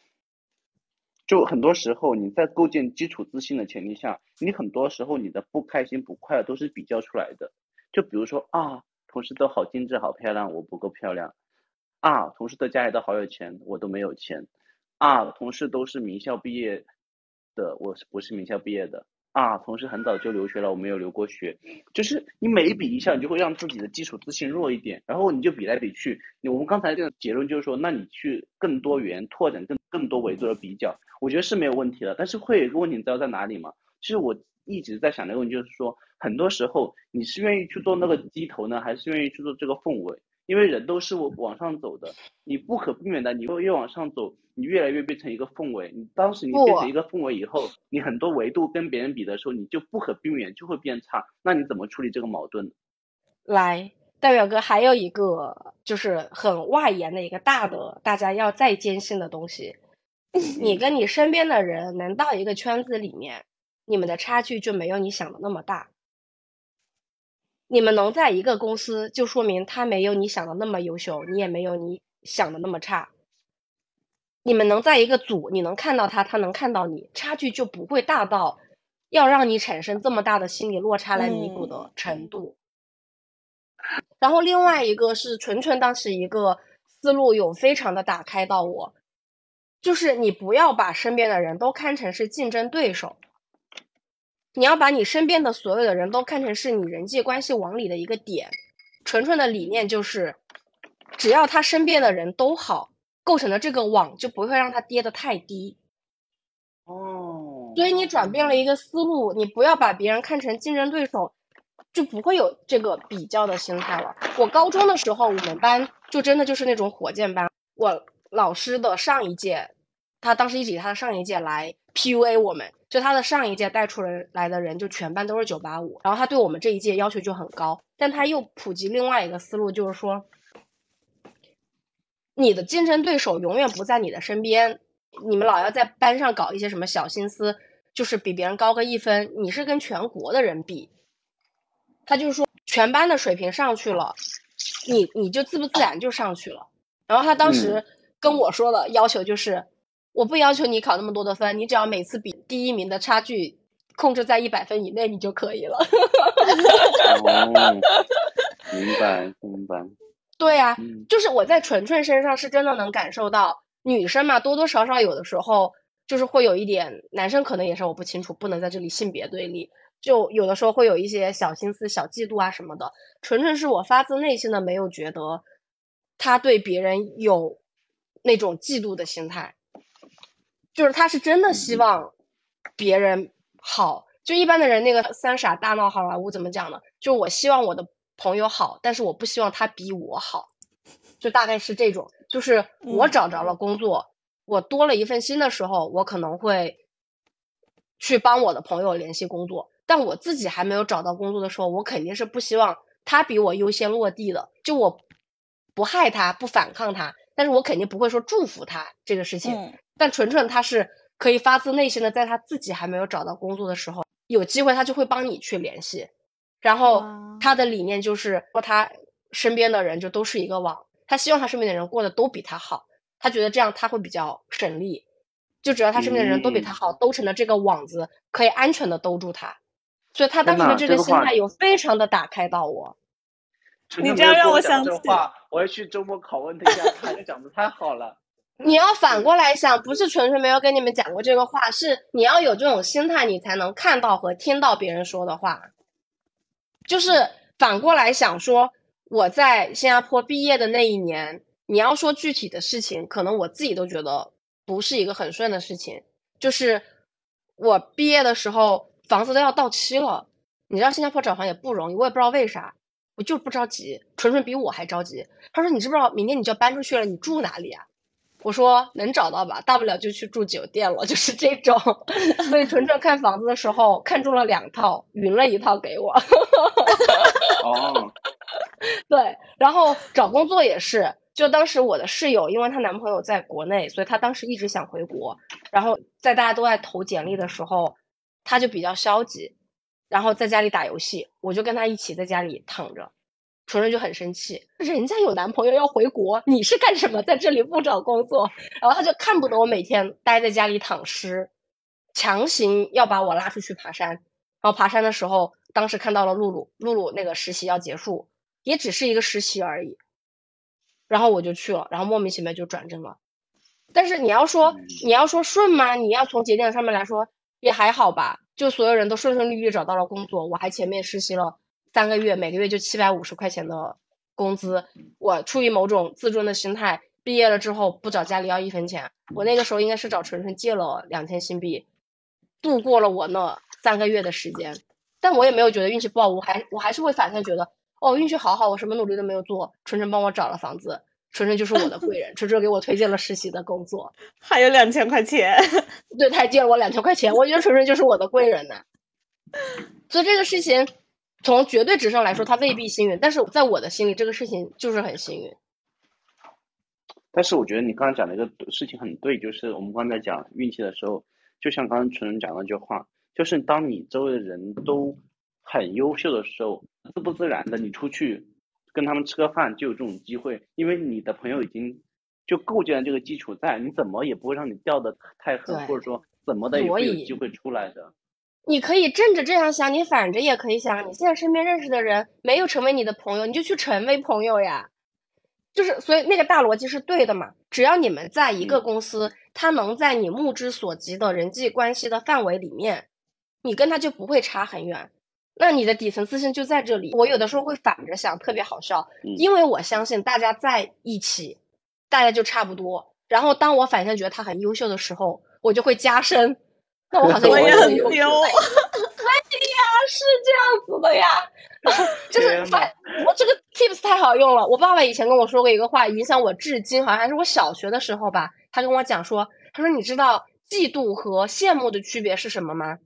就很多时候你在构建基础自信的前提下，你很多时候你的不开心、不快乐都是比较出来的。就比如说啊，同事都好精致、好漂亮，我不够漂亮。啊，同事的家里都好有钱，我都没有钱。啊，同事都是名校毕业。的我是不是名校毕业的啊？同时很早就留学了，我没有留过学。就是你每一比一下，你就会让自己的基础自信弱一点，然后你就比来比去。我们刚才这个结论就是说，那你去更多元拓展更更多维度的比较，我觉得是没有问题的。但是会有一个问题，你知道在哪里吗？其实我一直在想的问题就是说，很多时候你是愿意去做那个鸡头呢，还是愿意去做这个凤尾？因为人都是往上走的，你不可避免的，你会越往上走，你越来越变成一个氛围。你当时你变成一个氛围以后，你很多维度跟别人比的时候，你就不可避免就会变差。那你怎么处理这个矛盾？来，代表哥还有一个就是很外延的一个大的，大家要再坚信的东西。你跟你身边的人能到一个圈子里面，你们的差距就没有你想的那么大。你们能在一个公司，就说明他没有你想的那么优秀，你也没有你想的那么差。你们能在一个组，你能看到他，他能看到你，差距就不会大到要让你产生这么大的心理落差来弥补的程度。然后另外一个是纯纯当时一个思路有非常的打开到我，就是你不要把身边的人都看成是竞争对手，你要把你身边的所有的人都看成是你人际关系网里的一个点。纯纯的理念就是，只要他身边的人都好，构成的这个网就不会让他跌得太低。哦，所以你转变了一个思路，你不要把别人看成竞争对手。就不会有这个比较的心态了。我高中的时候，我们班就真的就是那种火箭班。我老师的上一届，他当时一直以他的上一届来 PUA 我们，就他的上一届带出人来的人，就全班都是九八五。然后他对我们这一届要求就很高，但他又普及另外一个思路，就是说，你的竞争对手永远不在你的身边，你们老要在班上搞一些什么小心思，就是比别人高个一分，你是跟全国的人比。他就是说，全班的水平上去了，你你就自不自然就上去了。然后他当时跟我说的要求就是，我不要求你考那么多的分，你只要每次比第一名的差距控制在一百分以内，你就可以了。哦，明白明白。对呀，就是我在纯纯身上是真的能感受到，女生嘛，多多少少有的时候就是会有一点，男生可能也是我不清楚，不能在这里性别对立。就有的时候会有一些小心思、小嫉妒啊什么的，纯纯是我发自内心的没有觉得他对别人有那种嫉妒的心态，就是他是真的希望别人好。就一般的人那个三傻大闹好莱坞怎么讲呢？就我希望我的朋友好，但是我不希望他比我好，就大概是这种。就是我找着了工作，我多了一份心的时候，我可能会去帮我的朋友联系工作。但我自己还没有找到工作的时候，我肯定是不希望他比我优先落地的。就我不害他，不反抗他，但是我肯定不会说祝福他这个事情。但纯纯他是可以发自内心的，在他自己还没有找到工作的时候，有机会他就会帮你去联系。然后他的理念就是说，他身边的人就都是一个网，他希望他身边的人过得都比他好，他觉得这样他会比较省力。就只要他身边的人都比他好，兜成了这个网子，可以安全的兜住他。所以他当时的这个心态有非常的打开到我。你这样让我想起，我要去周末拷问他一下，他讲的太好了。你要反过来想，不是纯纯没有跟你们讲过这个话，是你要有这种心态，你才能看到和听到别人说的话。就是反过来想说，我在新加坡毕业的那一年，你要说具体的事情，可能我自己都觉得不是一个很顺的事情。就是我毕业的时候。房子都要到期了，你知道新加坡找房也不容易，我也不知道为啥，我就是不着急，纯纯比我还着急。他说：“你知不知道明天你就要搬出去了，你住哪里啊？”我说：“能找到吧，大不了就去住酒店了。”就是这种。所以纯纯看房子的时候看中了两套，匀了一套给我。哦。对，然后找工作也是，就当时我的室友，因为她男朋友在国内，所以她当时一直想回国。然后在大家都在投简历的时候。她就比较消极，然后在家里打游戏，我就跟她一起在家里躺着，纯纯就很生气，人家有男朋友要回国，你是干什么在这里不找工作？然后他就看不得我每天待在家里躺尸，强行要把我拉出去爬山。然后爬山的时候，当时看到了露露，露露那个实习要结束，也只是一个实习而已，然后我就去了，然后莫名其妙就转正了。但是你要说你要说顺吗？你要从节点上面来说。也还好吧，就所有人都顺顺利利找到了工作，我还前面实习了三个月，每个月就七百五十块钱的工资。我出于某种自尊的心态，毕业了之后不找家里要一分钱。我那个时候应该是找纯纯借了两千新币，度过了我那三个月的时间。但我也没有觉得运气不好，我还我还是会反向觉得，哦，运气好好，我什么努力都没有做，纯纯帮我找了房子。纯纯就是我的贵人，纯纯给我推荐了实习的工作，还有两千块钱，对他还借了我两千块钱，我觉得纯纯就是我的贵人呢。所以这个事情从绝对值上来说，他未必幸运，但是在我的心里，这个事情就是很幸运。但是我觉得你刚刚讲的一个事情很对，就是我们刚才讲运气的时候，就像刚刚纯纯讲那句话，就是当你周围的人都很优秀的时候，自不自然的你出去。跟他们吃个饭就有这种机会，因为你的朋友已经就构建了这个基础在，你怎么也不会让你掉的太狠，或者说怎么的也会有机会出来的。你可以正着这样想，你反着也可以想。你现在身边认识的人没有成为你的朋友，你就去成为朋友呀。就是，所以那个大逻辑是对的嘛。只要你们在一个嗯公司，他能在你目之所及的人际关系的范围里面，你跟他就不会差很远。那你的底层自信就在这里。我有的时候会反着想，特别好笑，嗯因为我相信大家在一起，大家就差不多。然后当我反向觉得他很优秀的时候，我就会加深。那我好像我也也很优秀很丢。是这样子的呀，就是天反呐我这个 tips 太好用了。我爸爸以前跟我说过一个话，影响我至今，好像还是我小学的时候吧。他跟我讲说，他说你知道嫉妒和羡慕的区别是什么吗？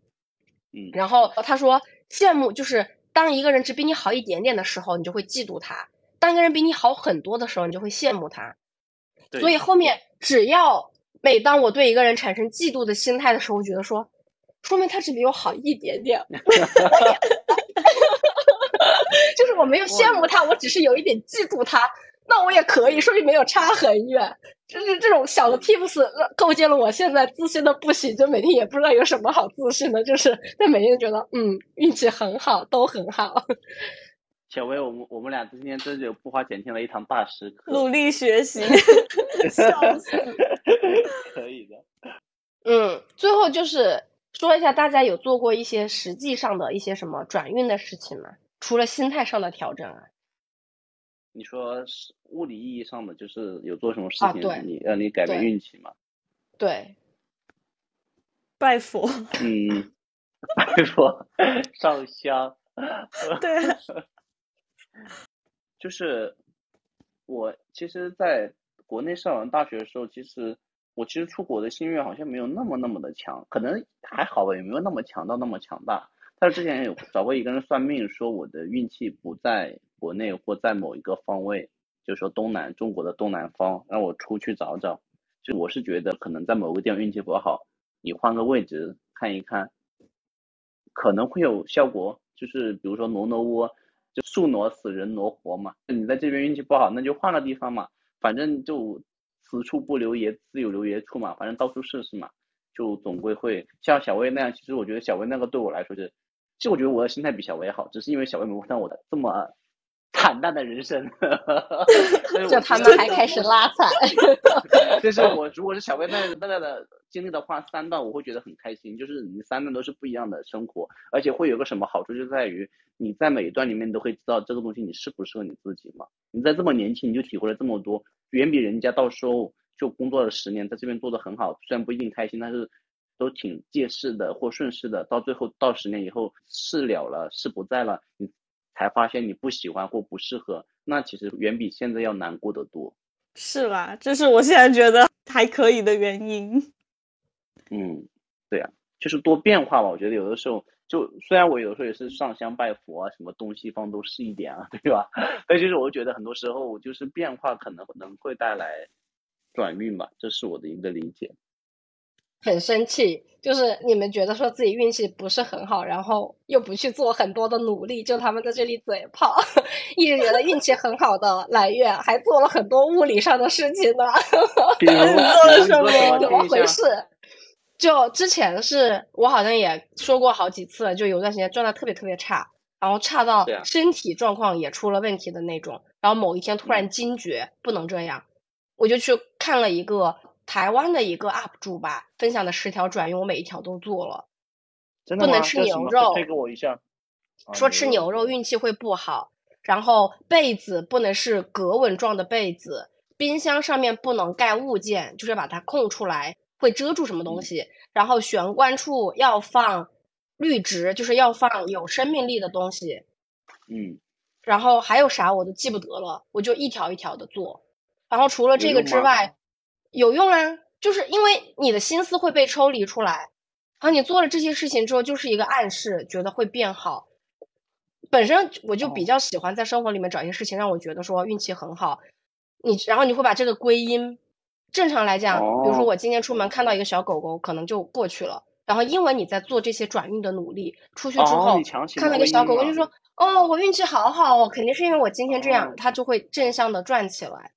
嗯，然后他说，羡慕就是当一个人只比你好一点点的时候，你就会嫉妒他；当一个人比你好很多的时候，你就会羡慕他。对所以后面只要每当我对一个人产生嫉妒的心态的时候，我觉得说，说明他只比我好一点点。就是我没有羡慕他，我只是有一点嫉妒他，那我也可以，说明没有差很远。就是这种小的 tips 构建了我现在自信的不行，就每天也不知道有什么好自信的，就是但每天觉得嗯运气很好，都很好。小薇，我们我们俩今天真的不花钱听了一堂大师课，努力学习，笑死！可以的。嗯，最后就是说一下，大家有做过一些实际上的一些什么转运的事情吗？除了心态上的调整啊？你说是物理意义上的，就是有做什么事情啊对你让你改变运气吗？对，拜佛，嗯，拜佛上香，对啊，就是我其实在国内上完大学的时候，其实我其实出国的心愿好像没有那么那么的强，可能还好吧，也没有那么强到那么强大。但是之前有找过一个人算命，说我的运气不在国内或在某一个方位，就说东南中国的东南方，让我出去找找。就我是觉得可能在某个地方运气不好，你换个位置看一看，可能会有效果。就是比如说挪挪窝，就树挪死，人挪活嘛。你在这边运气不好，那就换个地方嘛，反正就此处不留爷，自有留爷处嘛，反正到处试试嘛，就总归会像小薇那样。其实我觉得小薇那个对我来说是，其实我觉得我的心态比小薇好，只是因为小薇没有看我的这么惨淡的人生，就他们还开始拉踩。就是我如果是小薇那那样的经历的话，三段我会觉得很开心，就是你三段都是不一样的生活，而且会有个什么好处，就在于你在每一段里面都会知道这个东西你适不适合你自己嘛。你在这么年轻你就体会了这么多，远比人家到时候就工作了十年在这边做的很好，虽然不一定开心，但是都挺借势的或顺势的，到最后到十年以后事了了，事不在了，你才发现你不喜欢或不适合，那其实远比现在要难过得多。是啦，这是我现在觉得还可以的原因。嗯，对啊，就是多变化吧。我觉得有的时候，就虽然我有时候也是上香拜佛啊，什么东西方都试一点啊，对吧？但就是我觉得很多时候就是变化可能可能会带来转运吧，这是我的一个理解。很生气，就是你们觉得说自己运气不是很好，然后又不去做很多的努力，就他们在这里嘴炮，一直觉得运气很好的来月还做了很多物理上的事情呢。比如，做了什么？怎么回事？就之前是我好像也说过好几次了，就有段时间状态特别特别差，然后差到身体状况也出了问题的那种。然后某一天突然惊觉不能这样，我就去看了一个台湾的一个 UP 主吧，分享的十条转运，我每一条都做了。真的吗不能吃牛肉推给我一下。啊说吃牛肉运气会不好，然后被子不能是格纹状的被子，冰箱上面不能盖物件，就是把它空出来，会遮住什么东西。然后玄关处要放绿植，就是要放有生命力的东西。嗯，然后还有啥我都记不得了，我就一条一条的做。然后除了这个之外，有用啊，就是因为你的心思会被抽离出来，然后你做了这些事情之后，就是一个暗示，觉得会变好。本身我就比哦较喜欢在生活里面找一些事情让我觉得说运气很好，你然后你会把这个归因。正常来讲，比如说哦我今天出门看到一个小狗狗，可能就过去了。然后因为你在做这些转运的努力，出去之哦后、看到一个小狗狗，就说：“哦，我运气好好哦，肯定是因为我今天这样，哦它就会正向的转起来。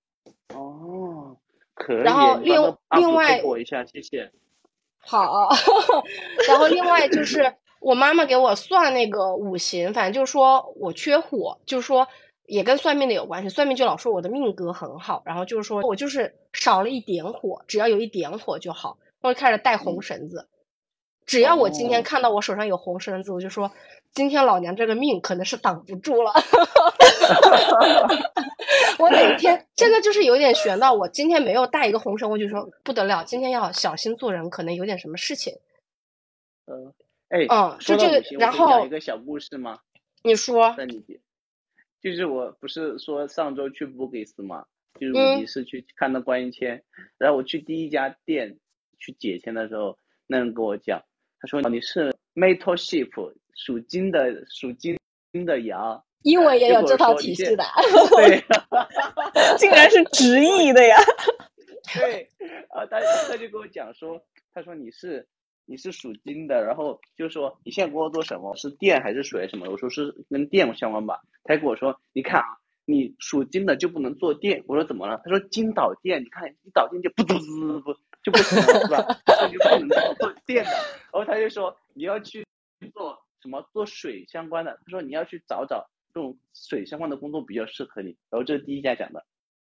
哦，可以，然后另另外给我一下，谢谢。好，然后另外就是我妈妈给我算那个五行，反正就是说我缺火，就是说也跟算命的有关系。算命就老说我的命格很好，然后就是说我就是少了一点火，只要有一点火就好。我就开始带红绳子，只要我今天哦看到我手上有红绳子，我就说今天老娘这个命可能是挡不住了。我哪天真的就是有点悬到我今天没有带一个红绳，我就说不得了，今天要小心做人，可能有点什么事情。嗯，哎，嗯说就这个然后讲一个小故事吗？你说，就是我不是说上周去 Bugis 嘛，就是嗯五级市去看到观音签，然后我去第一家店去解签的时候，那人跟我讲，他说你是 Metal Sheep 属金的属金的羊，英文也有这套体系的。对 竟然是直译的呀！对，啊，他他就跟我讲说，他说你是你是属金的，然后就说你现在工作做什么？是电还是水什么？我说是跟电相关吧。他跟我说，你看啊，你属金的就不能做电。我说怎么了？他说金导电，你看一导电就不嘟滋不就不行了，是吧？所以就不能做电的。然后他就说你要去做什么做水相关的，他说你要去找找这种水相关的工作比较适合你。然后这是第一家讲的。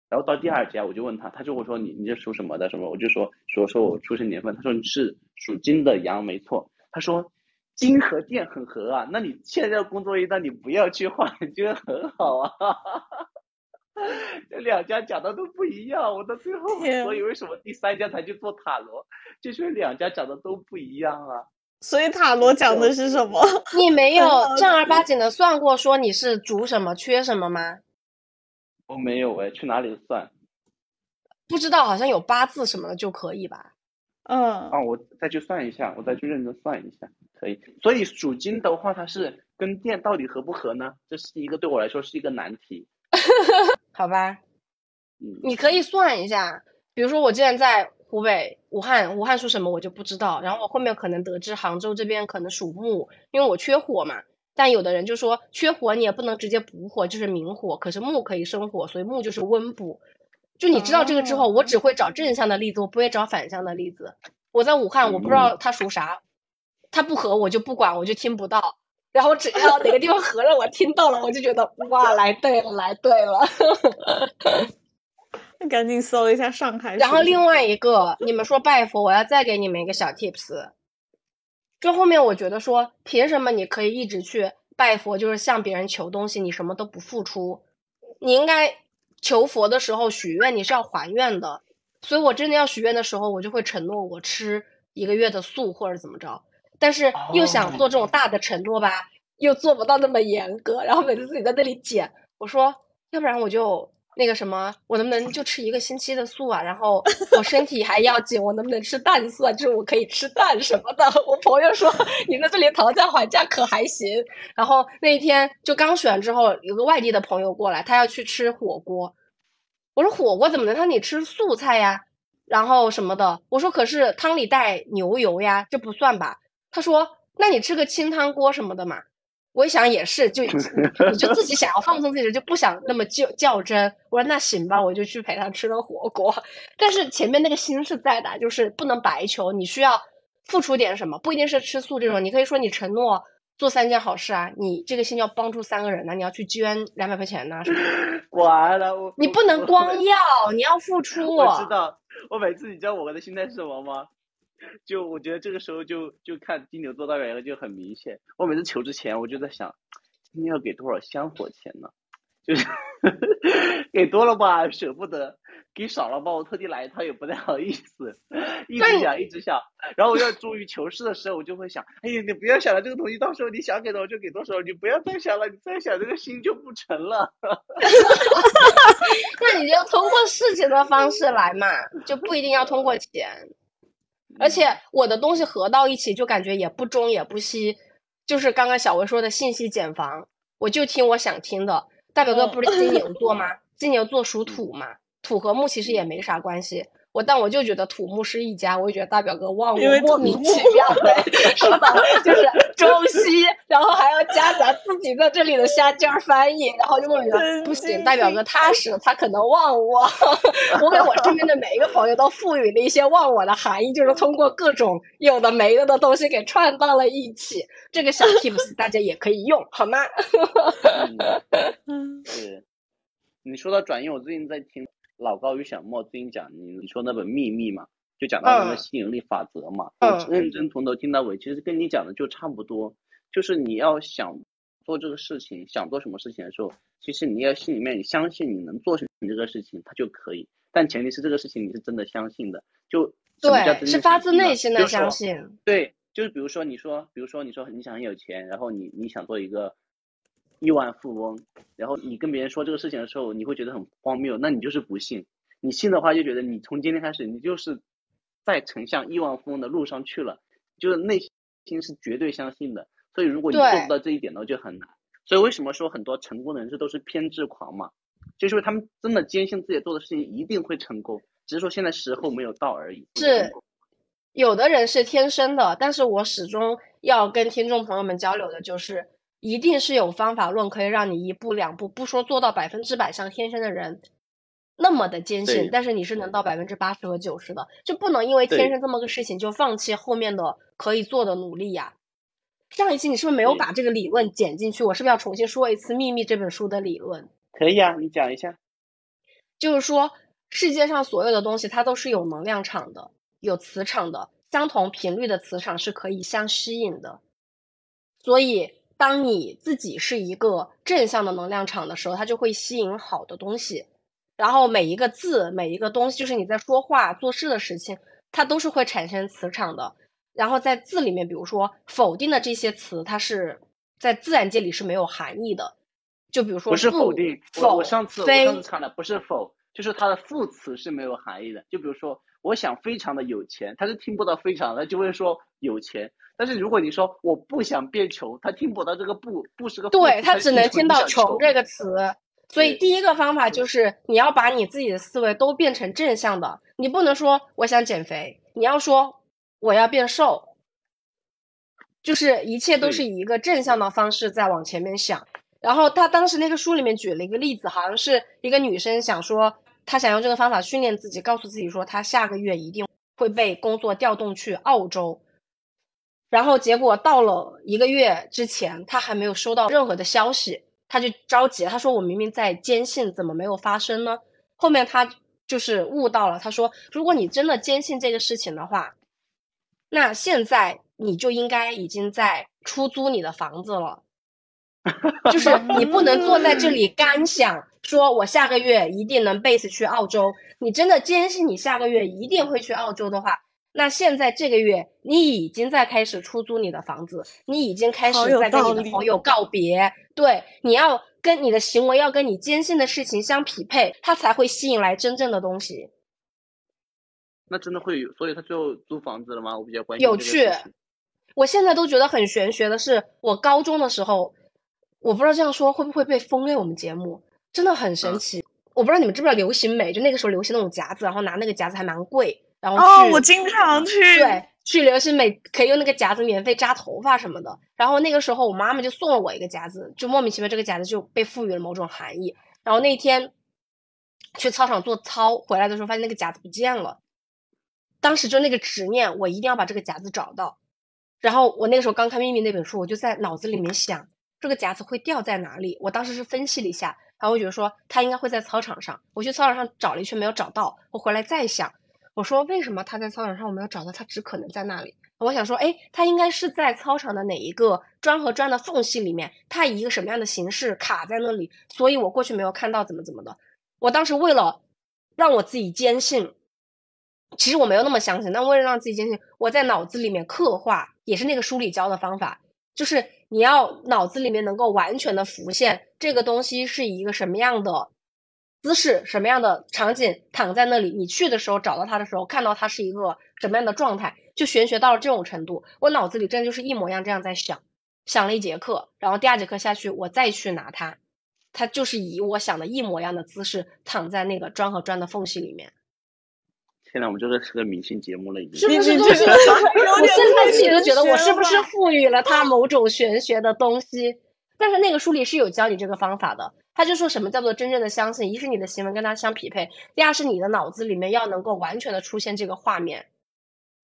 然后到第二家我就问他，他就会说你你这属什么的什么？我就说说说我出生年份，他说你是属金的羊，没错。他说金和电很合啊，那你现在工作一旦你不要去换，你觉得很好啊。这两家讲的都不一样，我到最后天所以为什么第三家才去做塔罗，就是两家讲的都不一样啊。所以塔罗讲的是什么？你没有 正儿八经的算过说你是主什么缺什么吗？我没有哎，去哪里算？不知道，好像有八字什么的就可以吧？嗯，啊，我再去算一下，我再去认真算一下，可以。所以属金的话，它是跟电到底合不合呢？这是一个对我来说是一个难题。好吧，嗯，你可以算一下。比如说我之前在湖北武汉，武汉属什么我就不知道，然后我后面可能得知杭州这边可能属木，因为我缺火嘛。但有的人就说缺火你也不能直接补火，就是明火，可是木可以生火，所以木就是温补。就你知道这个之后，我只会找正向的例子，我不会找反向的例子。我在武汉，我不知道它属啥，它不合我就不管，我就听不到。然后只要哪个地方合了，我听到了，我就觉得哇，来对了，来对了。赶紧搜一下上海。然后另外一个，你们说拜佛，我要再给你们一个小 tips。就后面我觉得说，凭什么你可以一直去拜佛，就是向别人求东西，你什么都不付出？你应该求佛的时候许愿，你是要还愿的。所以我真的要许愿的时候，我就会承诺我吃一个月的素或者怎么着。但是又想做这种大的承诺吧，又做不到那么严格，然后每次自己在那里减。我说，要不然我就那个什么，我能不能就吃一个星期的素啊？然后我身体还要紧，我能不能吃蛋素啊？就是我可以吃蛋什么的。我朋友说你在这里讨价还价可还行。然后那一天就刚选之后，有个外地的朋友过来，他要去吃火锅。我说火锅怎么能让你吃素菜呀？然后什么的，我说可是汤里带牛油呀，这不算吧？他说那你吃个清汤锅什么的嘛。我一想也是，就你就自己想要放松自己，就不想那么较较真。我说那行吧，我就去陪他吃了火锅。但是前面那个心是在的，就是不能白求，你需要付出点什么，不一定是吃素这种。你可以说你承诺做三件好事啊，你这个心要帮助三个人呢、你要去捐两百块钱呐、什么的。完了，我你不能光要，你要付出。我知道，我每次你知道我的心态是什么吗？就我觉得这个时候就就看金牛座代表一个就很明显。我每次求之前，我就在想，今天要给多少香火钱呢？就是 给多了吧舍不得，给少了吧我特地来一趟也不太好意思，一直想一直想，然后我要终于求事的时候，我就会想，哎呀你不要想了，这个东西到时候你想给多少就给多少，你不要再想了，你再想这个心就不成了。那你就通过事情的方式来嘛，就不一定要通过钱。而且我的东西合到一起，就感觉也不中也不西，就是刚刚小薇说的信息茧房，我就听我想听的。大表哥不是金牛座吗？金牛座属土嘛，土和木其实也没啥关系。我但我就觉得土木是一家，我就觉得大表哥忘我莫名其妙的，是吧，就是中西，然后还要夹杂自己己在这里的瞎尖儿翻译，然后就问神不行，经代表哥踏实，他可能忘我。我给我身边的每一个朋友都赋予了一些忘我的含义，就是通过各种有的没的的东西给串到了一起。这个小 tips 大家也可以用，好吗？嗯 是，你说到转运，我最近在听老高与小莫最近讲你你说那本秘密嘛，就讲到那个嗯。吸引力法则嘛，嗯。我认真从头听到尾，其实跟你讲的就差不多，就是你要想做这个事情，想做什么事情的时候，其实你要心里面你相信你能做成这个事情，它就可以，但前提是这个事情你是真的相信的，就什么叫是发自内心的相信。对，就是比如说你说，比如说你说你想很有钱，然后你你想做一个亿万富翁，然后你跟别人说这个事情的时候，你会觉得很荒谬，那你就是不信。你信的话，就觉得你从今天开始，你就是在成向亿万富翁的路上去了，就是内心是绝对相信的。所以如果你做不到这一点呢，就很难。所以为什么说很多成功的人士都是偏执狂嘛？就是因为他们真的坚信自己做的事情一定会成功，只是说现在时候没有到而已。是有的人是天生的，但是我始终要跟听众朋友们交流的就是，一定是有方法论可以让你一步两步，不说做到百分之百像天生的人那么的坚信，但是你是能到百分之八十和九十的，就不能因为天生这么个事情就放弃后面的可以做的努力呀。上一期你是不是没有把这个理论剪进去？我是不是要重新说一次《秘密》这本书的理论？可以啊，你讲一下。就是说，世界上所有的东西它都是有能量场的，有磁场的，相同频率的磁场是可以相吸引的。所以，当你自己是一个正向的能量场的时候，它就会吸引好的东西。然后每一个字，每一个东西，就是你在说话、做事的事情，它都是会产生磁场的。然后在字里面，比如说否定的这些词，它是在自然界里是没有含义的。就比如说不是否定，我否我上次我非上次看了，不是否，就是它的副词是没有含义的。就比如说，我想非常的有钱，他是听不到非常的，就会说有钱。但是如果你说我不想变穷，他听不到这个不不是个对他只能听到穷这个词，所以第一个方法就是你要把你自己的思维都变成正向的，你不能说我想减肥，你要说我要变瘦，就是一切都是以一个正向的方式在往前面想。然后他当时那个书里面举了一个例子，好像是一个女生想说，她想用这个方法训练自己，告诉自己说她下个月一定会被工作调动去澳洲。然后结果到了一个月之前，她还没有收到任何的消息，她就着急了。他说：“我明明在坚信，怎么没有发生呢？”后面他就是悟到了，他说：“如果你真的坚信这个事情的话，那现在你就应该已经在出租你的房子了。”就是你不能坐在这里干想，说我下个月一定能 base 去澳洲。你真的坚信你下个月一定会去澳洲的话，那现在这个月你已经在开始出租你的房子，你已经开始在跟你的朋友告别。对，你要跟你的行为要跟你坚信的事情相匹配，它才会吸引来真正的东西。那真的会有，所以他最后租房子了吗？我比较关心有趣。我现在都觉得很玄学的是，我高中的时候，我不知道这样说会不会被封为我们节目，真的很神嗯奇。我不知道你们知不知道流行美，就那个时候流行那种夹子，然后拿那个夹子还蛮贵，然后哦，我经常去。对，去流行美可以用那个夹子免费扎头发什么的。然后那个时候我妈妈就送了我一个夹子，就莫名其妙这个夹子就被赋予了某种含义。然后那天去操场做操回来的时候，发现那个夹子不见了。当时就那个执念，我一定要把这个夹子找到。然后我那个时候刚看《秘密》那本书，我就在脑子里面想，这个夹子会掉在哪里？我当时是分析了一下，然后我觉得说它应该会在操场上。我去操场上找了一圈没有找到，我回来再想，我说为什么他在操场上我没有找到？他只可能在那里。我想说，哎，他应该是在操场的哪一个砖和砖的缝隙里面，他以一个什么样的形式卡在那里，所以我过去没有看到，怎么怎么的。我当时为了让我自己坚信，其实我没有那么相信，但为了让自己坚信，我在脑子里面刻画，也是那个书里教的方法，就是你要脑子里面能够完全的浮现这个东西是以一个什么样的姿势、什么样的场景躺在那里，你去的时候找到它的时候，看到它是一个什么样的状态，就玄学到了这种程度，我脑子里真的就是一模一样这样在想，想了一节课，然后第二节课下去，我再去拿它，它就是以我想的一模一样的姿势躺在那个砖和砖的缝隙里面。现在我们就是是个明星节目了，已经。是不是我点 现在自己都觉得，我是不是赋予了它某种玄学的东西？但是那个书里是有教你这个方法的，他就说什么叫做真正的相信，一是你的行为跟他相匹配，第二是你的脑子里面要能够完全的出现这个画面，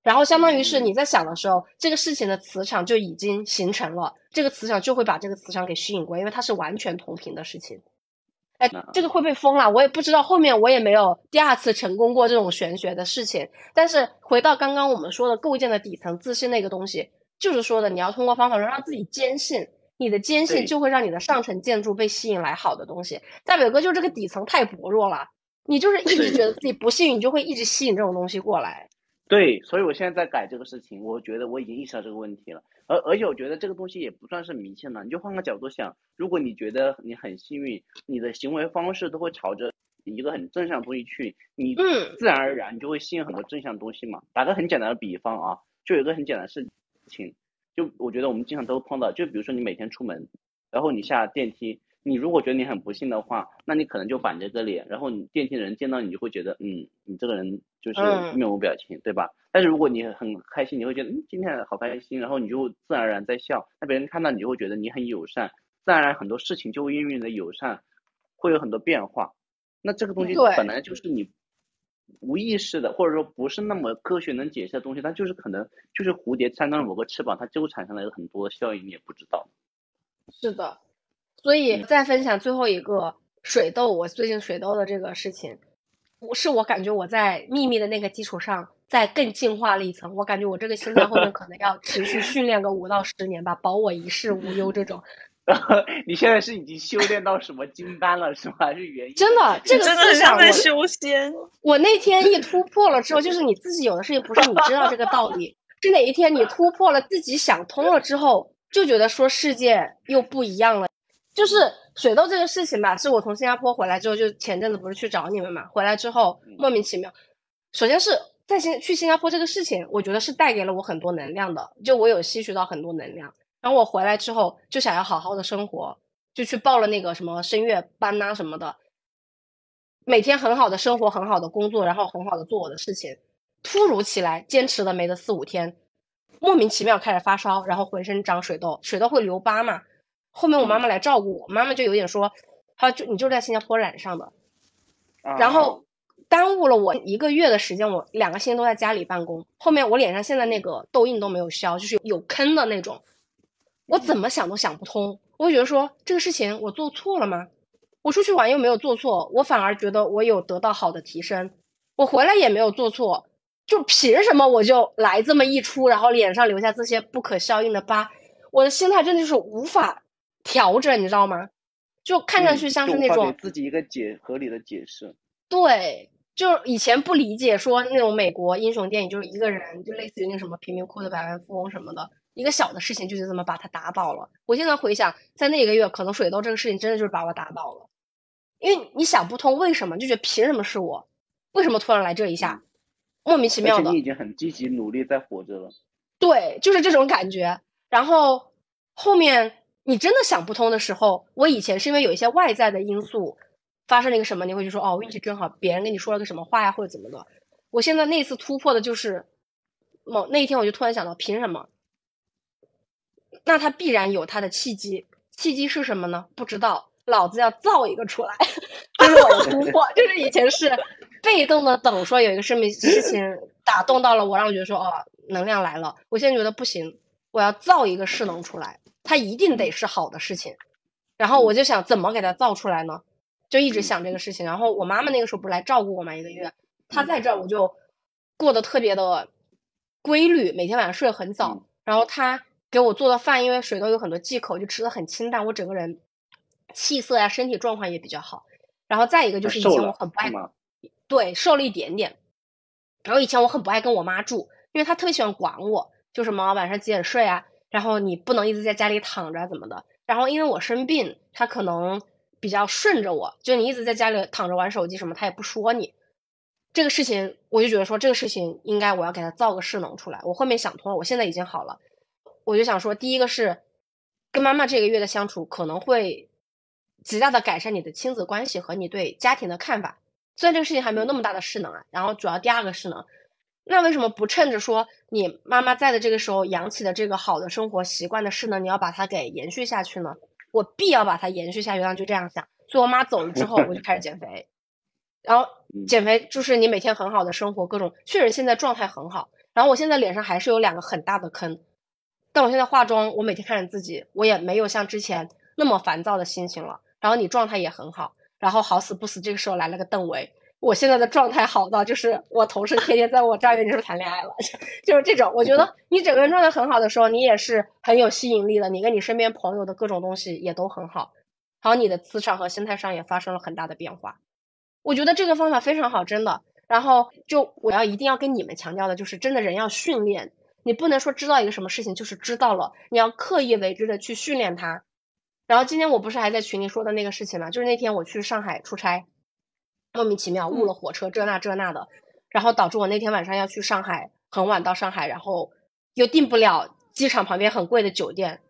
然后相当于是你在想的时候，这个事情的磁场就已经形成了，这个磁场就会把这个磁场给吸引过，因为它是完全同频的事情。哎，这个会被封了，我也不知道。后面我也没有第二次成功过这种玄学的事情。但是回到刚刚我们说的构建的底层自信那个东西，就是说的你要通过方法让自己坚信，你的坚信就会让你的上层建筑被吸引来好的东西。大表哥就这个底层太薄弱了，你就是一直觉得自己不幸运，你就会一直吸引这种东西过来。对，所以我现在在改这个事情，我觉得我已经意识到这个问题了。而而且我觉得这个东西也不算是迷信了，你就换个角度想，如果你觉得你很幸运，你的行为方式都会朝着一个很正向的东西去，你自然而然你就会吸引很多正向东西嘛。打个很简单的比方啊，就有一个很简单的事情，就我觉得我们经常都碰到，就比如说你每天出门，然后你下电梯。你如果觉得你很不幸的话，那你可能就板着个脸，然后你电梯的人见到你就会觉得，嗯，你这个人就是面无表情，对吧？但是如果你很开心，你会觉得，嗯，今天好开心，然后你就自然而然在笑，那别人看到你就会觉得你很友善，自然而然很多事情就会因为你的友善，会有很多变化。那这个东西本来就是你无意识的，或者说不是那么科学能解释的东西，它就是可能就是蝴蝶扇动了某个翅膀，它就产生了很多效应，你也不知道。是的。所以再分享最后一个水痘，我最近水痘的这个事情，我是我感觉我在秘密的那个基础上再更进化了一层。我感觉我这个心脏后面可能要持续训练个五到十年吧，保我一世无忧这种。你现在是已经修炼到什么金丹了是吗？还是元？真的，这个思想在修仙。我那天一突破了之后，就是你自己有的事情不是你知道这个道理，是哪一天你突破了自己想通了之后，就觉得说世界又不一样了。就是水痘这个事情吧，是我从新加坡回来之后，就前阵子不是去找你们嘛，回来之后莫名其妙。首先是在新去新加坡这个事情，我觉得是带给了我很多能量的，就我有吸取到很多能量。然后我回来之后就想要好好的生活，就去报了那个什么声乐班呐什么的，每天很好的生活，很好的工作，然后很好的做我的事情。突如其来，坚持了没得四五天，莫名其妙开始发烧，然后浑身长水痘，水痘会留疤嘛。后面我妈妈来照顾我，妈妈就有点说，她就你就是在新加坡染上的，然后耽误了我一个月的时间，我两个星期都在家里办公。后面我脸上现在那个痘印都没有消，就是有坑的那种，我怎么想都想不通。我会觉得说这个事情我做错了吗？我出去玩又没有做错，我反而觉得我有得到好的提升。我回来也没有做错，就凭什么我就来这么一出，然后脸上留下这些不可消应的疤？我的心态真的就是无法。调整，你知道吗？就看上去像是那种自己一个解合理的解释。对，就以前不理解说那种美国英雄电影，就是一个人就类似于那什么贫民窟的百万富翁什么的，一个小的事情就是这么把他打倒了。我现在回想，在那一个月，可能水痘这个事情真的就是把我打倒了，因为你想不通为什么，就觉得凭什么是我，为什么突然来这一下，莫名其妙的。你已经很积极努力在活着了。对，就是这种感觉。然后后面。你真的想不通的时候，我以前是因为有一些外在的因素发生了一个什么，你会就说哦运气真好，别人跟你说了个什么话呀，或者怎么的。我现在那次突破的就是某那一天，我就突然想到，凭什么？那他必然有他的契机，契机是什么呢？不知道，老子要造一个出来，这是我的突破。就是以前是被动的等，说有一个事事情打动到了我，让我觉得说哦能量来了。我现在觉得不行，我要造一个势能出来。它一定得是好的事情，然后我就想怎么给它造出来呢？就一直想这个事情。然后我妈妈那个时候不是来照顾我嘛，一个月，她在这儿我就过得特别的规律，每天晚上睡得很早。然后她给我做的饭，因为水痘有很多忌口，就吃的很清淡。我整个人气色呀，身体状况也比较好。然后再一个就是以前我很不爱，对，瘦了一点点。然后以前我很不爱跟我妈住，因为她特别喜欢管我，就什么晚上几点睡啊。然后你不能一直在家里躺着怎么的？然后因为我生病，她可能比较顺着我，就你一直在家里躺着玩手机什么，她也不说你。这个事情我就觉得说这个事情应该我要给他造个势能出来。我后面想通了，我现在已经好了。我就想说，第一个是跟妈妈这个月的相处可能会极大的改善你的亲子关系和你对家庭的看法。虽然这个事情还没有那么大的势能啊。然后主要第二个势能。那为什么不趁着说你妈妈在的这个时候养起的这个好的生活习惯的势能？你要把它给延续下去呢？我必要把它延续下去，然后就这样想。所以我妈走了之后，我就开始减肥。然后减肥就是你每天很好的生活，各种确实现在状态很好。然后我现在脸上还是有两个很大的坑，但我现在化妆，我每天看着自己，我也没有像之前那么烦躁的心情了。然后你状态也很好，然后好死不死这个时候来了个邓为，我现在的状态好到就是我同事天天在我这儿，你是谈恋爱了？就是这种，我觉得你整个人状态很好的时候，你也是很有吸引力的，你跟你身边朋友的各种东西也都很好，然后你的磁场和心态上也发生了很大的变化。我觉得这个方法非常好，真的。然后就我要一定要跟你们强调的就是，真的人要训练，你不能说知道一个什么事情就是知道了，你要刻意为之的去训练它。然后今天我不是还在群里说的那个事情嘛，就是那天我去上海出差，莫名其妙误了火车，这那这那的，然后导致我那天晚上要去上海，很晚到上海，然后又订不了机场旁边很贵的酒店，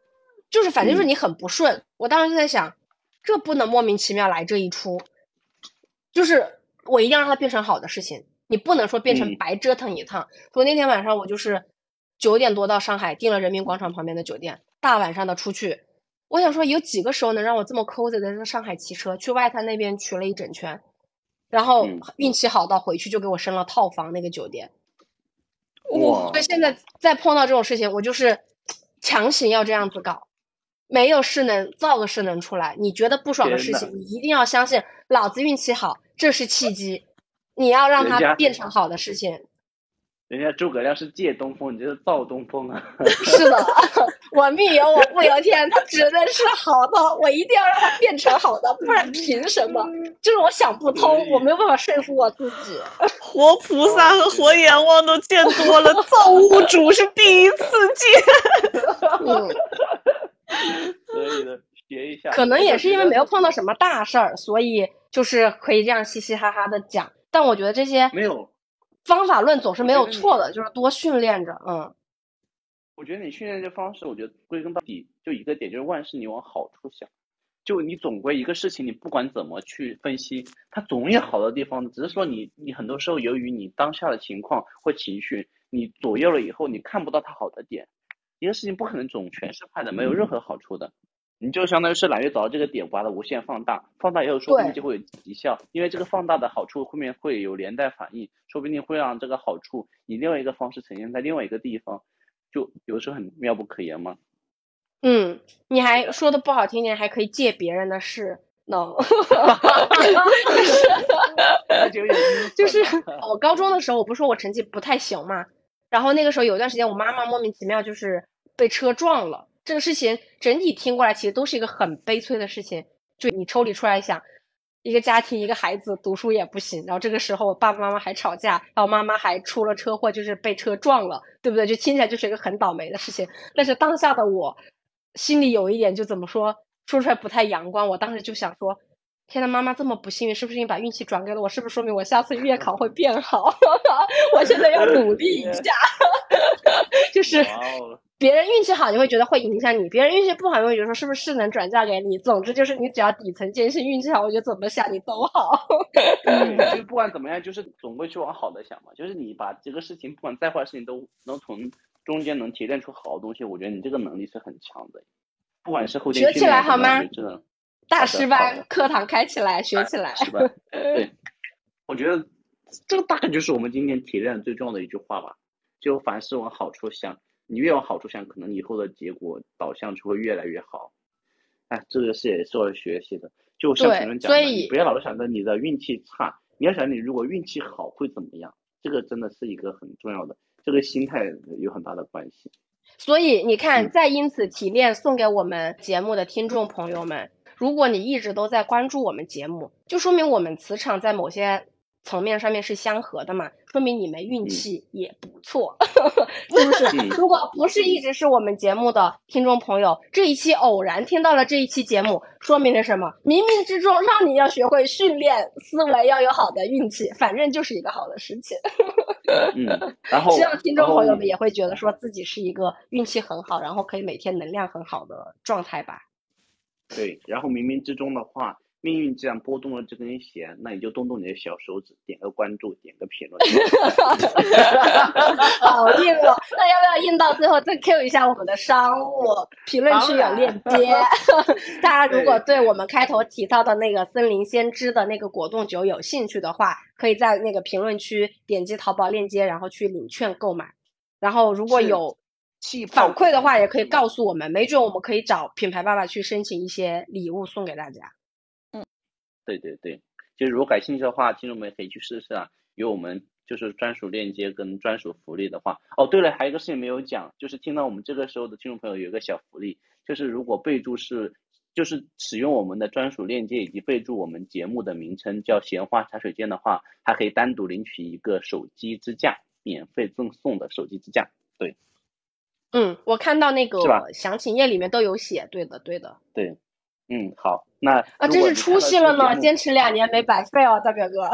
就是反正就是你很不顺。我当时就在想，这不能莫名其妙来这一出。就是我一定要让它变成好的事情，你不能说变成白折腾一趟。所以那天晚上我就是九点多到上海，订了人民广场旁边的酒店，大晚上的出去。我想说，有几个时候能让我这么 cozy 的在上海骑车去外滩那边骑了一整圈，然后运气好到回去就给我升了套房那个酒店。哇！所以现在再碰到这种事情，我就是强行要这样子搞。没有势能造个势能出来，你觉得不爽的事情，你一定要相信，老子运气好，这是契机，你要让它变成好的事情。人家诸葛亮是借东风，你这是造东风啊！是的，我命由我不由天，他只能是好的，我一定要让他变成好的，不然凭什么？就是我想不通，我没有办法说服我自己。活菩萨和活阎王都见多了，造物主是第一次见。可以的，学一下。可能也是因为没有碰到什么大事儿，所以就是可以这样嘻嘻哈哈的讲。但我觉得这些没有方法论总是没有错的，就是多训练着。嗯，我觉得你训练这方式，我觉得归根到底就一个点，就是万事你往好处想。就你总归一个事情，你不管怎么去分析，它总有好的地方。只是说你你很多时候由于你当下的情况或情绪，你左右了以后，你看不到它好的点。一个事情不可能总全是坏的，没有任何好处的。你就相当于是揽月找到这个点，把它无限放大，放大以后说不定就会有极效。因为这个放大的好处后面会有连带反应，说不定会让这个好处以另外一个方式呈现在另外一个地方，就有时候很妙不可言嘛。嗯，你还说的不好听点，还可以借别人的势能。就是我高中的时候，我不是说我成绩不太行嘛。然后那个时候有一段时间，我妈妈莫名其妙就是被车撞了。这个事情整体听过来，其实都是一个很悲催的事情。就你抽离出来想，一个家庭一个孩子读书也不行，然后这个时候爸爸妈妈还吵架，然后妈妈还出了车祸，就是被车撞了，对不对？就听起来就是一个很倒霉的事情。但是当下的我心里有一点就怎么说，说出来不太阳光。我当时就想说。天呐，妈妈这么不幸运，是不是你把运气转给了我？是不是说明我下次月考会变好？我现在要努力一下。就是别人运气好，你会觉得会影响你；别人运气不好，你会觉得说是不是势能转嫁给你？总之就是你只要底层坚信运气好，我 觉得怎么想你都好。嗯，就不管怎么样，就是总归去往好的想嘛。就是你把这个事情，不管再坏的事情，都能从中间能提炼出好的东西。我觉得你这个能力是很强的。不管是后天学起来好吗？真的。大师班课堂开起来，学起来。是吧？对，我觉得这个大概就是我们今天提炼最重要的一句话吧。就凡事往好处想，你越往好处想，可能以后的结果导向就会越来越好。哎，这个是也是我学习的。就像前面讲的，你不要老是想着你的运气差，你要想你如果运气好会怎么样？这个真的是一个很重要的，这个心态有很大的关系。所以你看，再因此提炼送给我们节目的听众朋友们。如果你一直都在关注我们节目，就说明我们磁场在某些层面上面是相合的嘛，说明你们运气也不错，是不是？如果不是一直是我们节目的听众朋友，这一期偶然听到了这一期节目，说明了什么？冥冥之中让你要学会训练思维，要有好的运气，反正就是一个好的事情。嗯，然后 希望听众朋友们也会觉得说自己是一个运气很好，然后可以每天能量很好的状态吧。对，然后冥冥之中的话，命运既然拨动了这根弦，那你就动动你的小手指，点个关注，点个评论。好硬哦！那要不要硬到最后再 Q 一下我们的商务？评论区有链接。大家如果对我们开头提到的那个森林先知的那个果冻酒有兴趣的话，可以在那个评论区点击淘宝链接，然后去领券购买。然后如果有反馈的话，也可以告诉我们，没准我们可以找品牌爸爸去申请一些礼物送给大家。对对对，就是如果感兴趣的话，听众们可以去试试啊。有我们就是专属链接跟专属福利的话，哦对了，还有一个事情没有讲，就是听到我们这个时候的听众朋友有一个小福利，就是如果备注是就是使用我们的专属链接以及备注我们节目的名称叫闲话茶水间的话，还可以单独领取一个手机支架，免费赠送的手机支架。对，嗯，我看到那个详情页里面都有写，对的对的。对。嗯，好，那啊，真是出息了呢！坚持两年没白费哦，大表哥。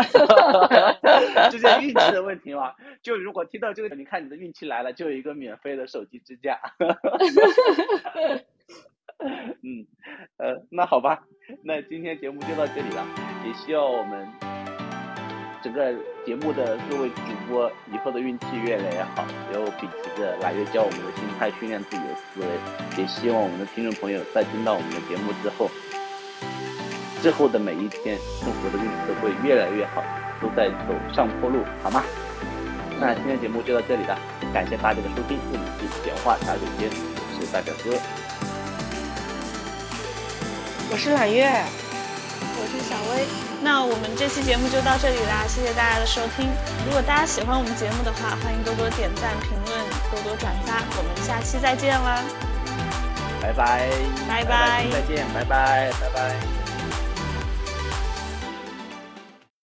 这是运气的问题嘛？就如果听到这个，你看你的运气来了，就有一个免费的手机支架。嗯，呃，那好吧，那今天节目就到这里了，也希望我们。整个节目的各位主播以后的运气越来越好，然后秉持着来月教我们的心态训练自己的思维，也希望我们的听众朋友在听到我们的节目之后，之后的每一天生活的日子都会越来越好，都在走上坡路，好吗？那今天节目就到这里了，感谢大家的收听，这里是简化茶水间，我是大表哥，我是揽月，我是小薇。那我们这期节目就到这里啦，谢谢大家的收听。如果大家喜欢我们节目的话，欢迎多多点赞、评论、多多转发。我们下期再见啦！拜拜，拜拜，再见，拜拜，拜拜。